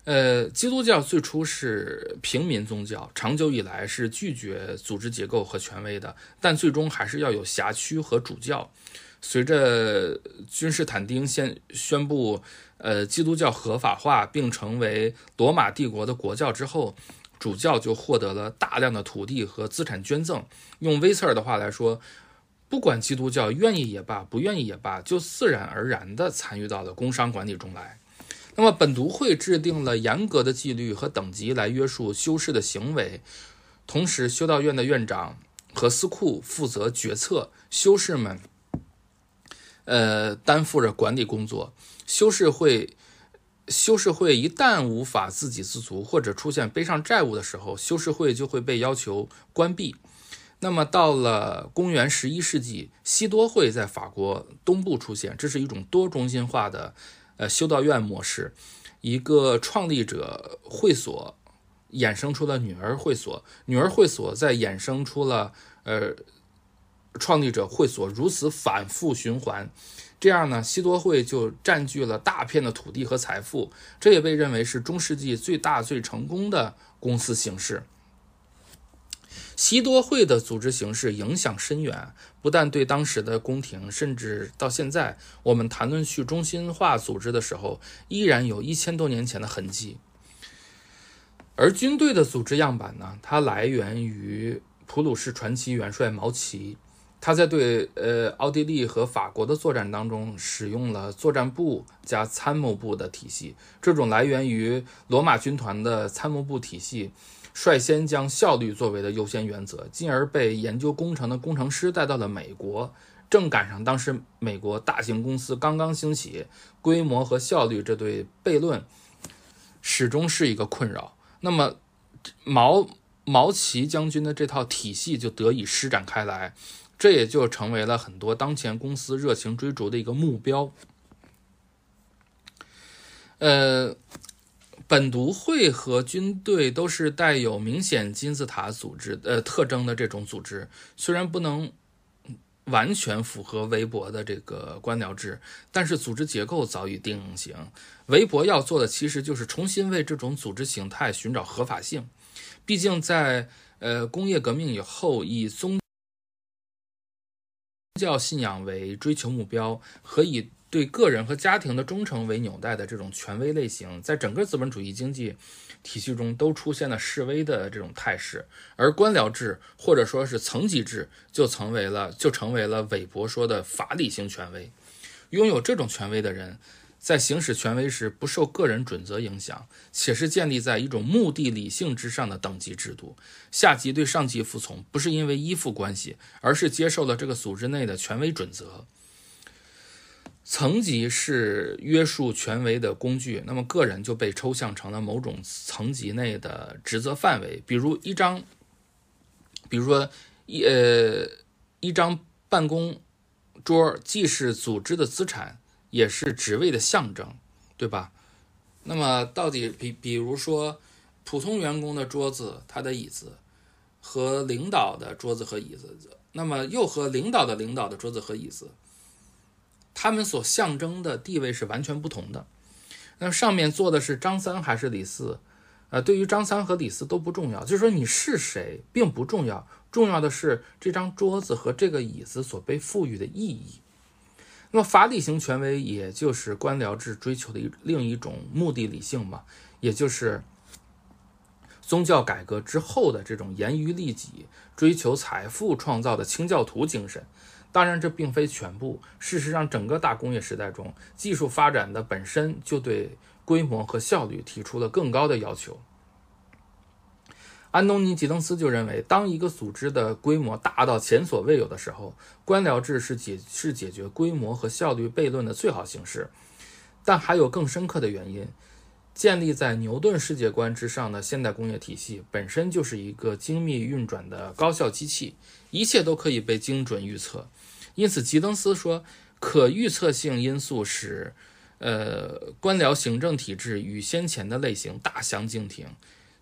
呃，基督教最初是平民宗教，长久以来是拒绝组织结构和权威的，但最终还是要有辖区和主教。随着君士坦丁先宣布，呃，基督教合法化并成为罗马帝国的国教之后，主教就获得了大量的土地和资产捐赠。用威瑟尔的话来说，不管基督教愿意也罢，不愿意也罢，就自然而然地参与到了工商管理中来。那么，本笃会制定了严格的纪律和等级来约束修士的行为，同时，修道院的院长和司库负责决策，修士们，呃，担负着管理工作。修士会，修士会一旦无法自给自足或者出现背上债务的时候，修士会就会被要求关闭。那么，到了公元十一世纪，西多会在法国东部出现，这是一种多中心化的。呃，修道院模式，一个创立者会所衍生出了女儿会所，女儿会所再衍生出了呃创立者会所，如此反复循环，这样呢，西多会就占据了大片的土地和财富，这也被认为是中世纪最大最成功的公司形式。西多会的组织形式影响深远，不但对当时的宫廷，甚至到现在我们谈论去中心化组织的时候，依然有一千多年前的痕迹。而军队的组织样板呢，它来源于普鲁士传奇元帅毛奇，他在对呃奥地利和法国的作战当中使用了作战部加参谋部的体系，这种来源于罗马军团的参谋部体系。率先将效率作为的优先原则，进而被研究工程的工程师带到了美国。正赶上当时美国大型公司刚刚兴起，规模和效率这对悖论始终是一个困扰。那么毛毛奇将军的这套体系就得以施展开来，这也就成为了很多当前公司热情追逐的一个目标。呃。本独会和军队都是带有明显金字塔组织呃特征的这种组织，虽然不能完全符合韦伯的这个官僚制，但是组织结构早已定型。韦伯要做的其实就是重新为这种组织形态寻找合法性。毕竟在呃工业革命以后，以宗教信仰为追求目标和以对个人和家庭的忠诚为纽带的这种权威类型，在整个资本主义经济体系中都出现了示威的这种态势，而官僚制或者说是层级制就成为了就成为了韦伯说的法理性权威。拥有这种权威的人，在行使权威时不受个人准则影响，且是建立在一种目的理性之上的等级制度。下级对上级服从，不是因为依附关系，而是接受了这个组织内的权威准则。层级是约束权威的工具，那么个人就被抽象成了某种层级内的职责范围。比如一张，比如说一呃一张办公桌，既是组织的资产，也是职位的象征，对吧？那么到底比比如说普通员工的桌子，他的椅子和领导的桌子和椅子，那么又和领导的领导的桌子和椅子。他们所象征的地位是完全不同的。那上面坐的是张三还是李四？呃，对于张三和李四都不重要，就是说你是谁并不重要，重要的是这张桌子和这个椅子所被赋予的意义。那么法理型权威，也就是官僚制追求的一另一种目的理性嘛，也就是宗教改革之后的这种严于律己、追求财富创造的清教徒精神。当然，这并非全部。事实上，整个大工业时代中，技术发展的本身就对规模和效率提出了更高的要求。安东尼·吉登斯就认为，当一个组织的规模大到前所未有的时候，官僚制是解是解决规模和效率悖论的最好形式。但还有更深刻的原因：建立在牛顿世界观之上的现代工业体系本身就是一个精密运转的高效机器，一切都可以被精准预测。因此，吉登斯说，可预测性因素使，呃，官僚行政体制与先前的类型大相径庭。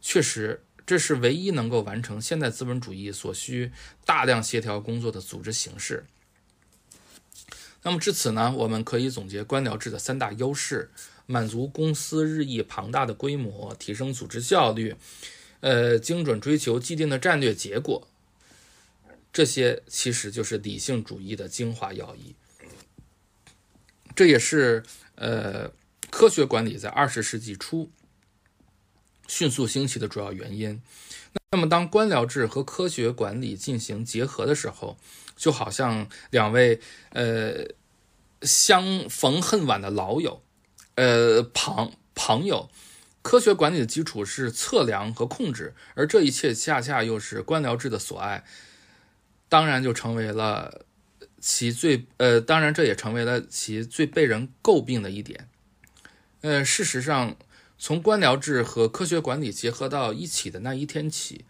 确实，这是唯一能够完成现代资本主义所需大量协调工作的组织形式。那么至此呢，我们可以总结官僚制的三大优势：满足公司日益庞大的规模，提升组织效率，呃，精准追求既定的战略结果。这些其实就是理性主义的精华要义。这也是呃科学管理在二十世纪初迅速兴起的主要原因。那么，当官僚制和科学管理进行结合的时候，就好像两位呃相逢恨晚的老友，呃朋朋友。科学管理的基础是测量和控制，而这一切恰恰又是官僚制的所爱，当然就成为了其最呃，当然这也成为了其最被人诟病的一点。呃，事实上，从官僚制和科学管理结合到一起的那一天起。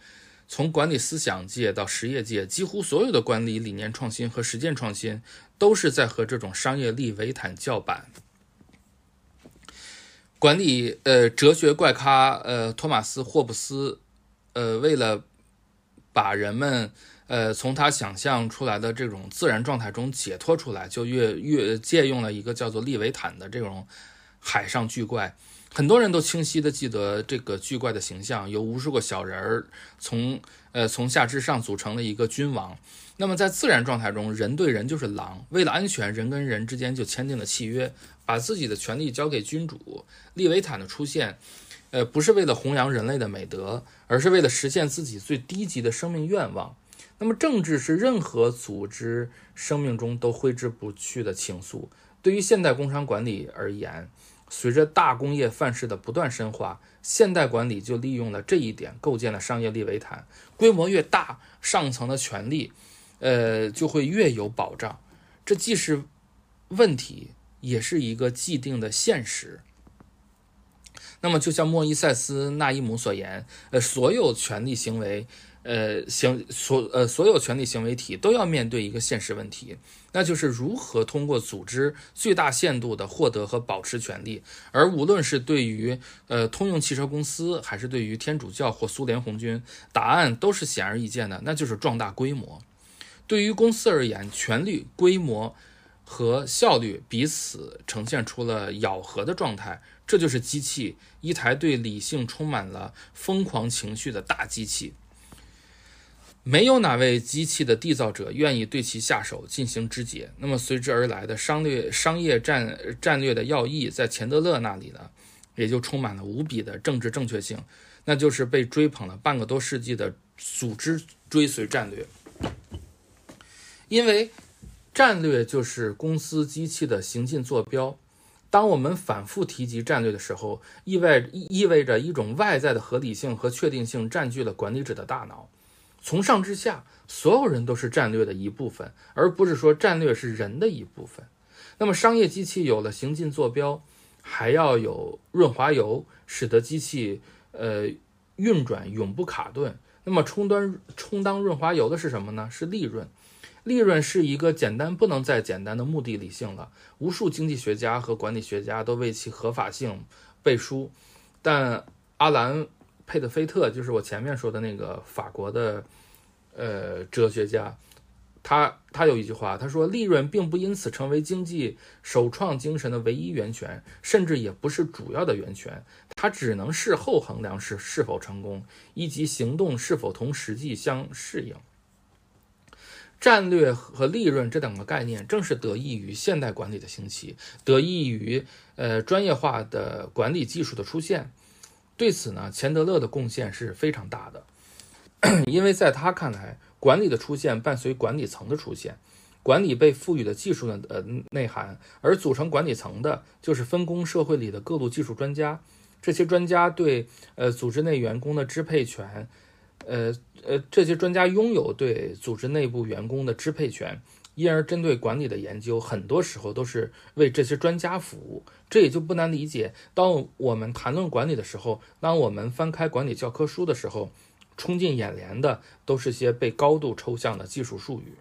从管理思想界到实业界，几乎所有的管理理念创新和实践创新，都是在和这种商业利维坦叫板。管理呃哲学怪咖呃托马斯霍布斯，呃为了把人们呃从他想象出来的这种自然状态中解脱出来，就越越借用了一个叫做利维坦的这种海上巨怪。很多人都清晰地记得这个巨怪的形象，由无数个小人儿从呃从下至上组成了一个君王。那么在自然状态中，人对人就是狼。为了安全，人跟人之间就签订了契约，把自己的权利交给君主。利维坦的出现，呃，不是为了弘扬人类的美德，而是为了实现自己最低级的生命愿望。那么政治是任何组织生命中都挥之不去的情愫。对于现代工商管理而言。随着大工业范式的不断深化，现代管理就利用了这一点，构建了商业利维坦。规模越大，上层的权力，呃，就会越有保障。这既是问题，也是一个既定的现实。那么，就像莫伊塞斯·纳伊姆所言，呃，所有权力行为。呃，行所呃，所有权力行为体都要面对一个现实问题，那就是如何通过组织最大限度的获得和保持权利。而无论是对于呃通用汽车公司，还是对于天主教或苏联红军，答案都是显而易见的，那就是壮大规模。对于公司而言，权力、规模和效率彼此呈现出了咬合的状态，这就是机器，一台对理性充满了疯狂情绪的大机器。没有哪位机器的缔造者愿意对其下手进行肢解，那么随之而来的商略、商业战战略的要义，在钱德勒那里呢，也就充满了无比的政治正确性，那就是被追捧了半个多世纪的组织追随战略。因为战略就是公司机器的行进坐标。当我们反复提及战略的时候，意味意味着一种外在的合理性和确定性占据了管理者的大脑。从上至下，所有人都是战略的一部分，而不是说战略是人的一部分。那么，商业机器有了行进坐标，还要有润滑油，使得机器呃运转永不卡顿。那么，充当充当润滑油的是什么呢？是利润。利润是一个简单不能再简单的目的理性了。无数经济学家和管理学家都为其合法性背书，但阿兰。佩德菲特就是我前面说的那个法国的，呃，哲学家，他他有一句话，他说：“利润并不因此成为经济首创精神的唯一源泉，甚至也不是主要的源泉，它只能事后衡量是是否成功，以及行动是否同实际相适应。”战略和利润这两个概念，正是得益于现代管理的兴起，得益于呃专业化的管理技术的出现。对此呢，钱德勒的贡献是非常大的，因为在他看来，管理的出现伴随管理层的出现，管理被赋予的技术的呃内涵，而组成管理层的就是分工社会里的各路技术专家，这些专家对呃组织内员工的支配权，呃呃，这些专家拥有对组织内部员工的支配权。因而，针对管理的研究，很多时候都是为这些专家服务。这也就不难理解，当我们谈论管理的时候，当我们翻开管理教科书的时候，冲进眼帘的都是些被高度抽象的技术术语。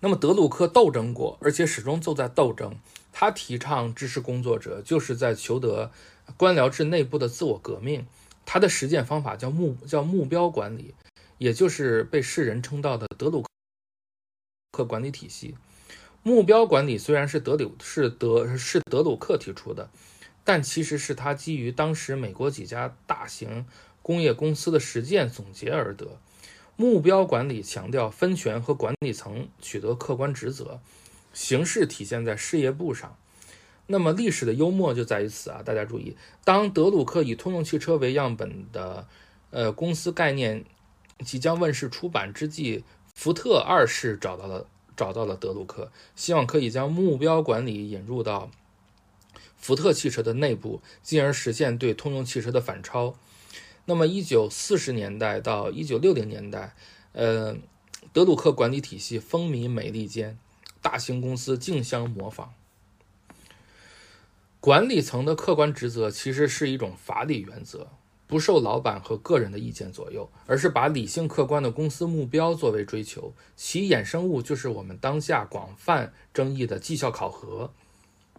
那么，德鲁克斗争过，而且始终就在斗争。他提倡知识工作者就是在求得官僚制内部的自我革命。他的实践方法叫目叫目标管理，也就是被世人称道的德鲁克管理体系。目标管理虽然是德鲁是德是德鲁克提出的，但其实是他基于当时美国几家大型工业公司的实践总结而得。目标管理强调分权和管理层取得客观职责，形式体现在事业部上。那么历史的幽默就在于此啊！大家注意，当德鲁克以通用汽车为样本的呃公司概念即将问世出版之际，福特二世找到了找到了德鲁克，希望可以将目标管理引入到福特汽车的内部，进而实现对通用汽车的反超。那么，一九四十年代到一九六零年代，呃，德鲁克管理体系风靡美利坚，大型公司竞相模仿。管理层的客观职责其实是一种法理原则，不受老板和个人的意见左右，而是把理性客观的公司目标作为追求。其衍生物就是我们当下广泛争议的绩效考核，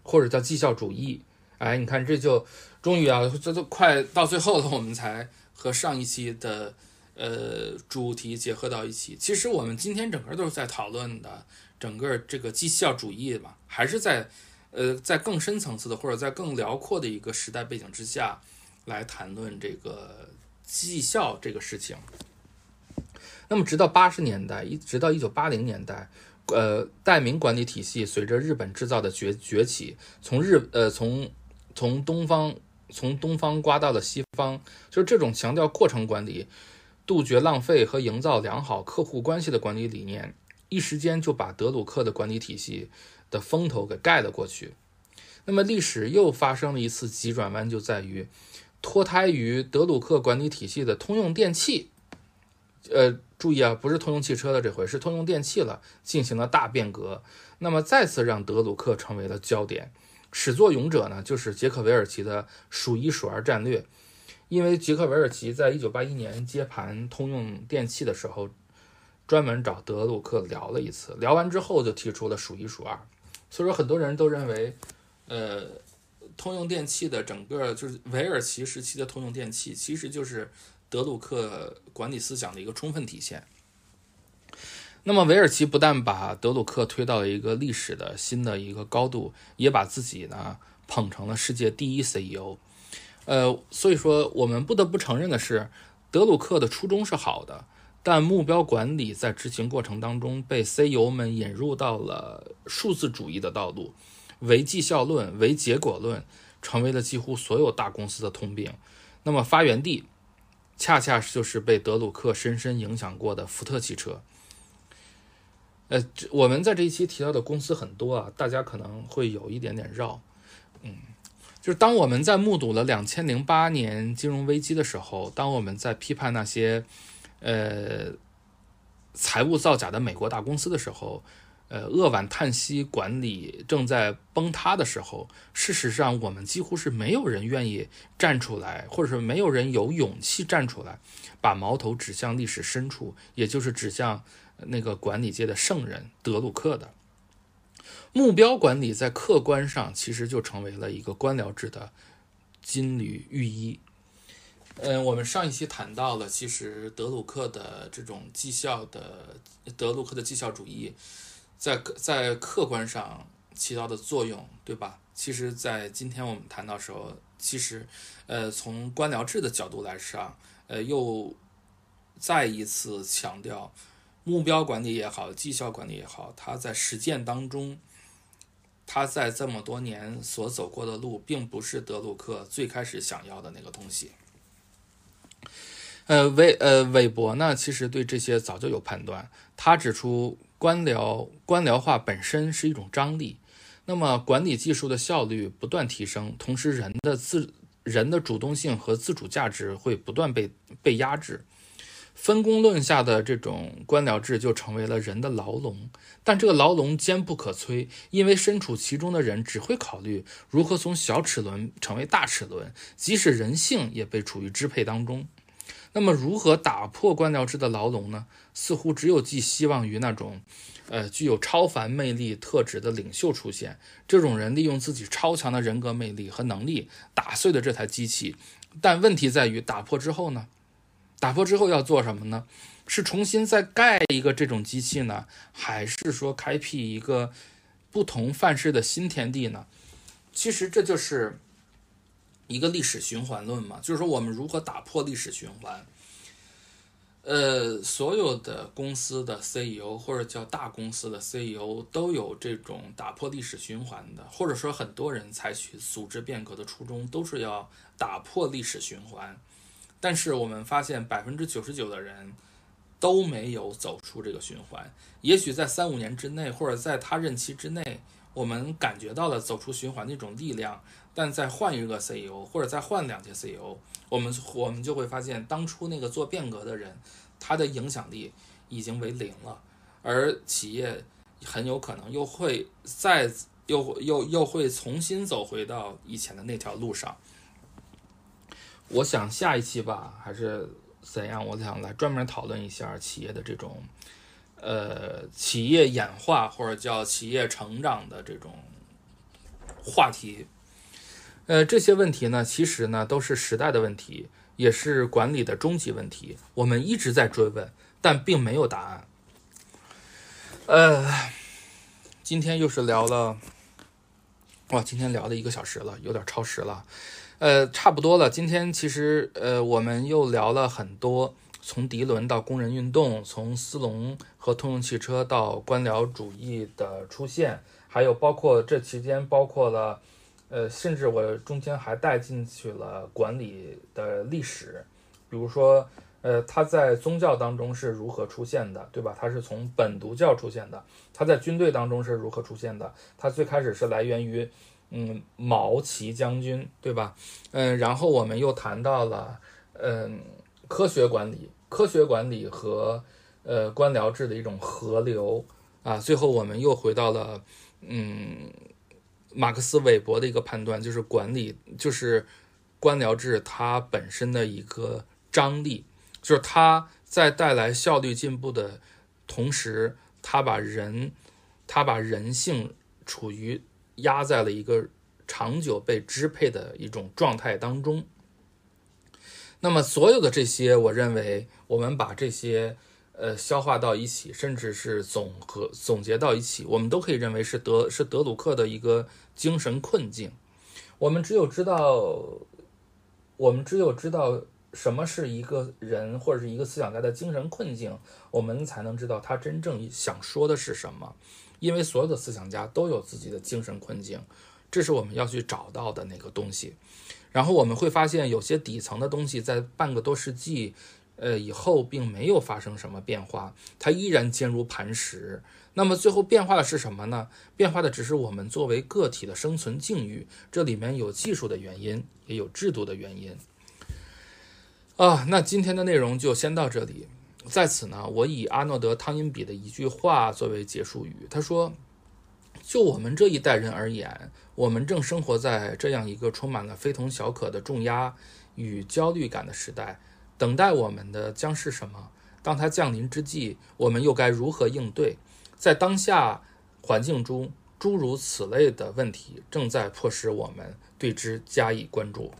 或者叫绩效主义。哎，你看，这就终于啊，这都快到最后了，我们才和上一期的呃主题结合到一起。其实我们今天整个都是在讨论的整个这个绩效主义嘛，还是在呃在更深层次的或者在更辽阔的一个时代背景之下来谈论这个绩效这个事情。那么，直到八十年代，一直到一九八零年代，呃，代名管理体系随着日本制造的崛崛起，从日呃从从东方从东方刮到了西方，就是这种强调过程管理、杜绝浪费和营造良好客户关系的管理理念，一时间就把德鲁克的管理体系的风头给盖了过去。那么历史又发生了一次急转弯，就在于脱胎于德鲁克管理体系的通用电气，呃，注意啊，不是通用汽车的这回是通用电气了，进行了大变革。那么再次让德鲁克成为了焦点。始作俑者呢，就是杰克韦尔奇的数一数二战略。因为杰克韦尔奇在一九八一年接盘通用电器的时候，专门找德鲁克聊了一次，聊完之后就提出了数一数二。所以说，很多人都认为，呃，通用电气的整个就是韦尔奇时期的通用电气，其实就是德鲁克管理思想的一个充分体现。那么，韦尔奇不但把德鲁克推到了一个历史的新的一个高度，也把自己呢捧成了世界第一 CEO。呃，所以说，我们不得不承认的是，德鲁克的初衷是好的，但目标管理在执行过程当中被 CEO 们引入到了数字主义的道路，唯绩效论、唯结果论成为了几乎所有大公司的通病。那么，发源地恰恰就是被德鲁克深深影响过的福特汽车。呃，我们在这一期提到的公司很多啊，大家可能会有一点点绕，嗯，就是当我们在目睹了两千零八年金融危机的时候，当我们在批判那些呃财务造假的美国大公司的时候，呃扼腕叹息管理正在崩塌的时候，事实上我们几乎是没有人愿意站出来，或者说没有人有勇气站出来，把矛头指向历史深处，也就是指向。那个管理界的圣人德鲁克的目标管理，在客观上其实就成为了一个官僚制的金缕玉衣。嗯，我们上一期谈到了，其实德鲁克的这种绩效的德鲁克的绩效主义，在在客观上起到的作用，对吧？其实，在今天我们谈到时候，其实，呃，从官僚制的角度来上，呃，又再一次强调。目标管理也好，绩效管理也好，它在实践当中，他在这么多年所走过的路，并不是德鲁克最开始想要的那个东西。呃，韦呃韦伯呢，其实对这些早就有判断。他指出，官僚官僚化本身是一种张力，那么管理技术的效率不断提升，同时人的自人的主动性和自主价值会不断被被压制。分工论下的这种官僚制就成为了人的牢笼，但这个牢笼坚不可摧，因为身处其中的人只会考虑如何从小齿轮成为大齿轮，即使人性也被处于支配当中。那么，如何打破官僚制的牢笼呢？似乎只有寄希望于那种，呃，具有超凡魅力特质的领袖出现。这种人利用自己超强的人格魅力和能力打碎了这台机器，但问题在于打破之后呢？打破之后要做什么呢？是重新再盖一个这种机器呢，还是说开辟一个不同范式的新天地呢？其实这就是一个历史循环论嘛，就是说我们如何打破历史循环。呃，所有的公司的 CEO 或者叫大公司的 CEO 都有这种打破历史循环的，或者说很多人采取组织变革的初衷都是要打破历史循环。但是我们发现百分之九十九的人都没有走出这个循环。也许在三五年之内，或者在他任期之内，我们感觉到了走出循环的一种力量，但再换一个 CEO 或者再换两届 CEO。我们我们就会发现，当初那个做变革的人，他的影响力已经为零了，而企业很有可能又会再又又又会重新走回到以前的那条路上。我想下一期吧，还是怎样？我想来专门讨论一下企业的这种，呃，企业演化或者叫企业成长的这种话题。呃，这些问题呢，其实呢都是时代的问题，也是管理的终极问题。我们一直在追问，但并没有答案。呃，今天又是聊了，哇，今天聊了一个小时了，有点超时了。呃，差不多了。今天其实呃，我们又聊了很多，从涤纶到工人运动，从斯隆和通用汽车到官僚主义的出现，还有包括这期间包括了。呃，甚至我中间还带进去了管理的历史，比如说，呃，它在宗教当中是如何出现的，对吧？它是从本笃教出现的。它在军队当中是如何出现的？它最开始是来源于，嗯，毛奇将军，对吧？嗯，然后我们又谈到了，嗯，科学管理，科学管理和呃官僚制的一种合流啊。最后我们又回到了，嗯。马克思韦伯的一个判断就是管理就是官僚制它本身的一个张力，就是它在带来效率进步的同时，它把人它把人性处于压在了一个长久被支配的一种状态当中。那么所有的这些，我认为我们把这些。呃，消化到一起，甚至是总和总结到一起，我们都可以认为是德是德鲁克的一个精神困境。我们只有知道，我们只有知道什么是一个人或者是一个思想家的精神困境，我们才能知道他真正想说的是什么。因为所有的思想家都有自己的精神困境，这是我们要去找到的那个东西。然后我们会发现，有些底层的东西在半个多世纪。呃，以后并没有发生什么变化，它依然坚如磐石。那么最后变化的是什么呢？变化的只是我们作为个体的生存境遇，这里面有技术的原因，也有制度的原因。啊，那今天的内容就先到这里。在此呢，我以阿诺德·汤因比的一句话作为结束语。他说：“就我们这一代人而言，我们正生活在这样一个充满了非同小可的重压与焦虑感的时代。”等待我们的将是什么？当它降临之际，我们又该如何应对？在当下环境中，诸如此类的问题正在迫使我们对之加以关注。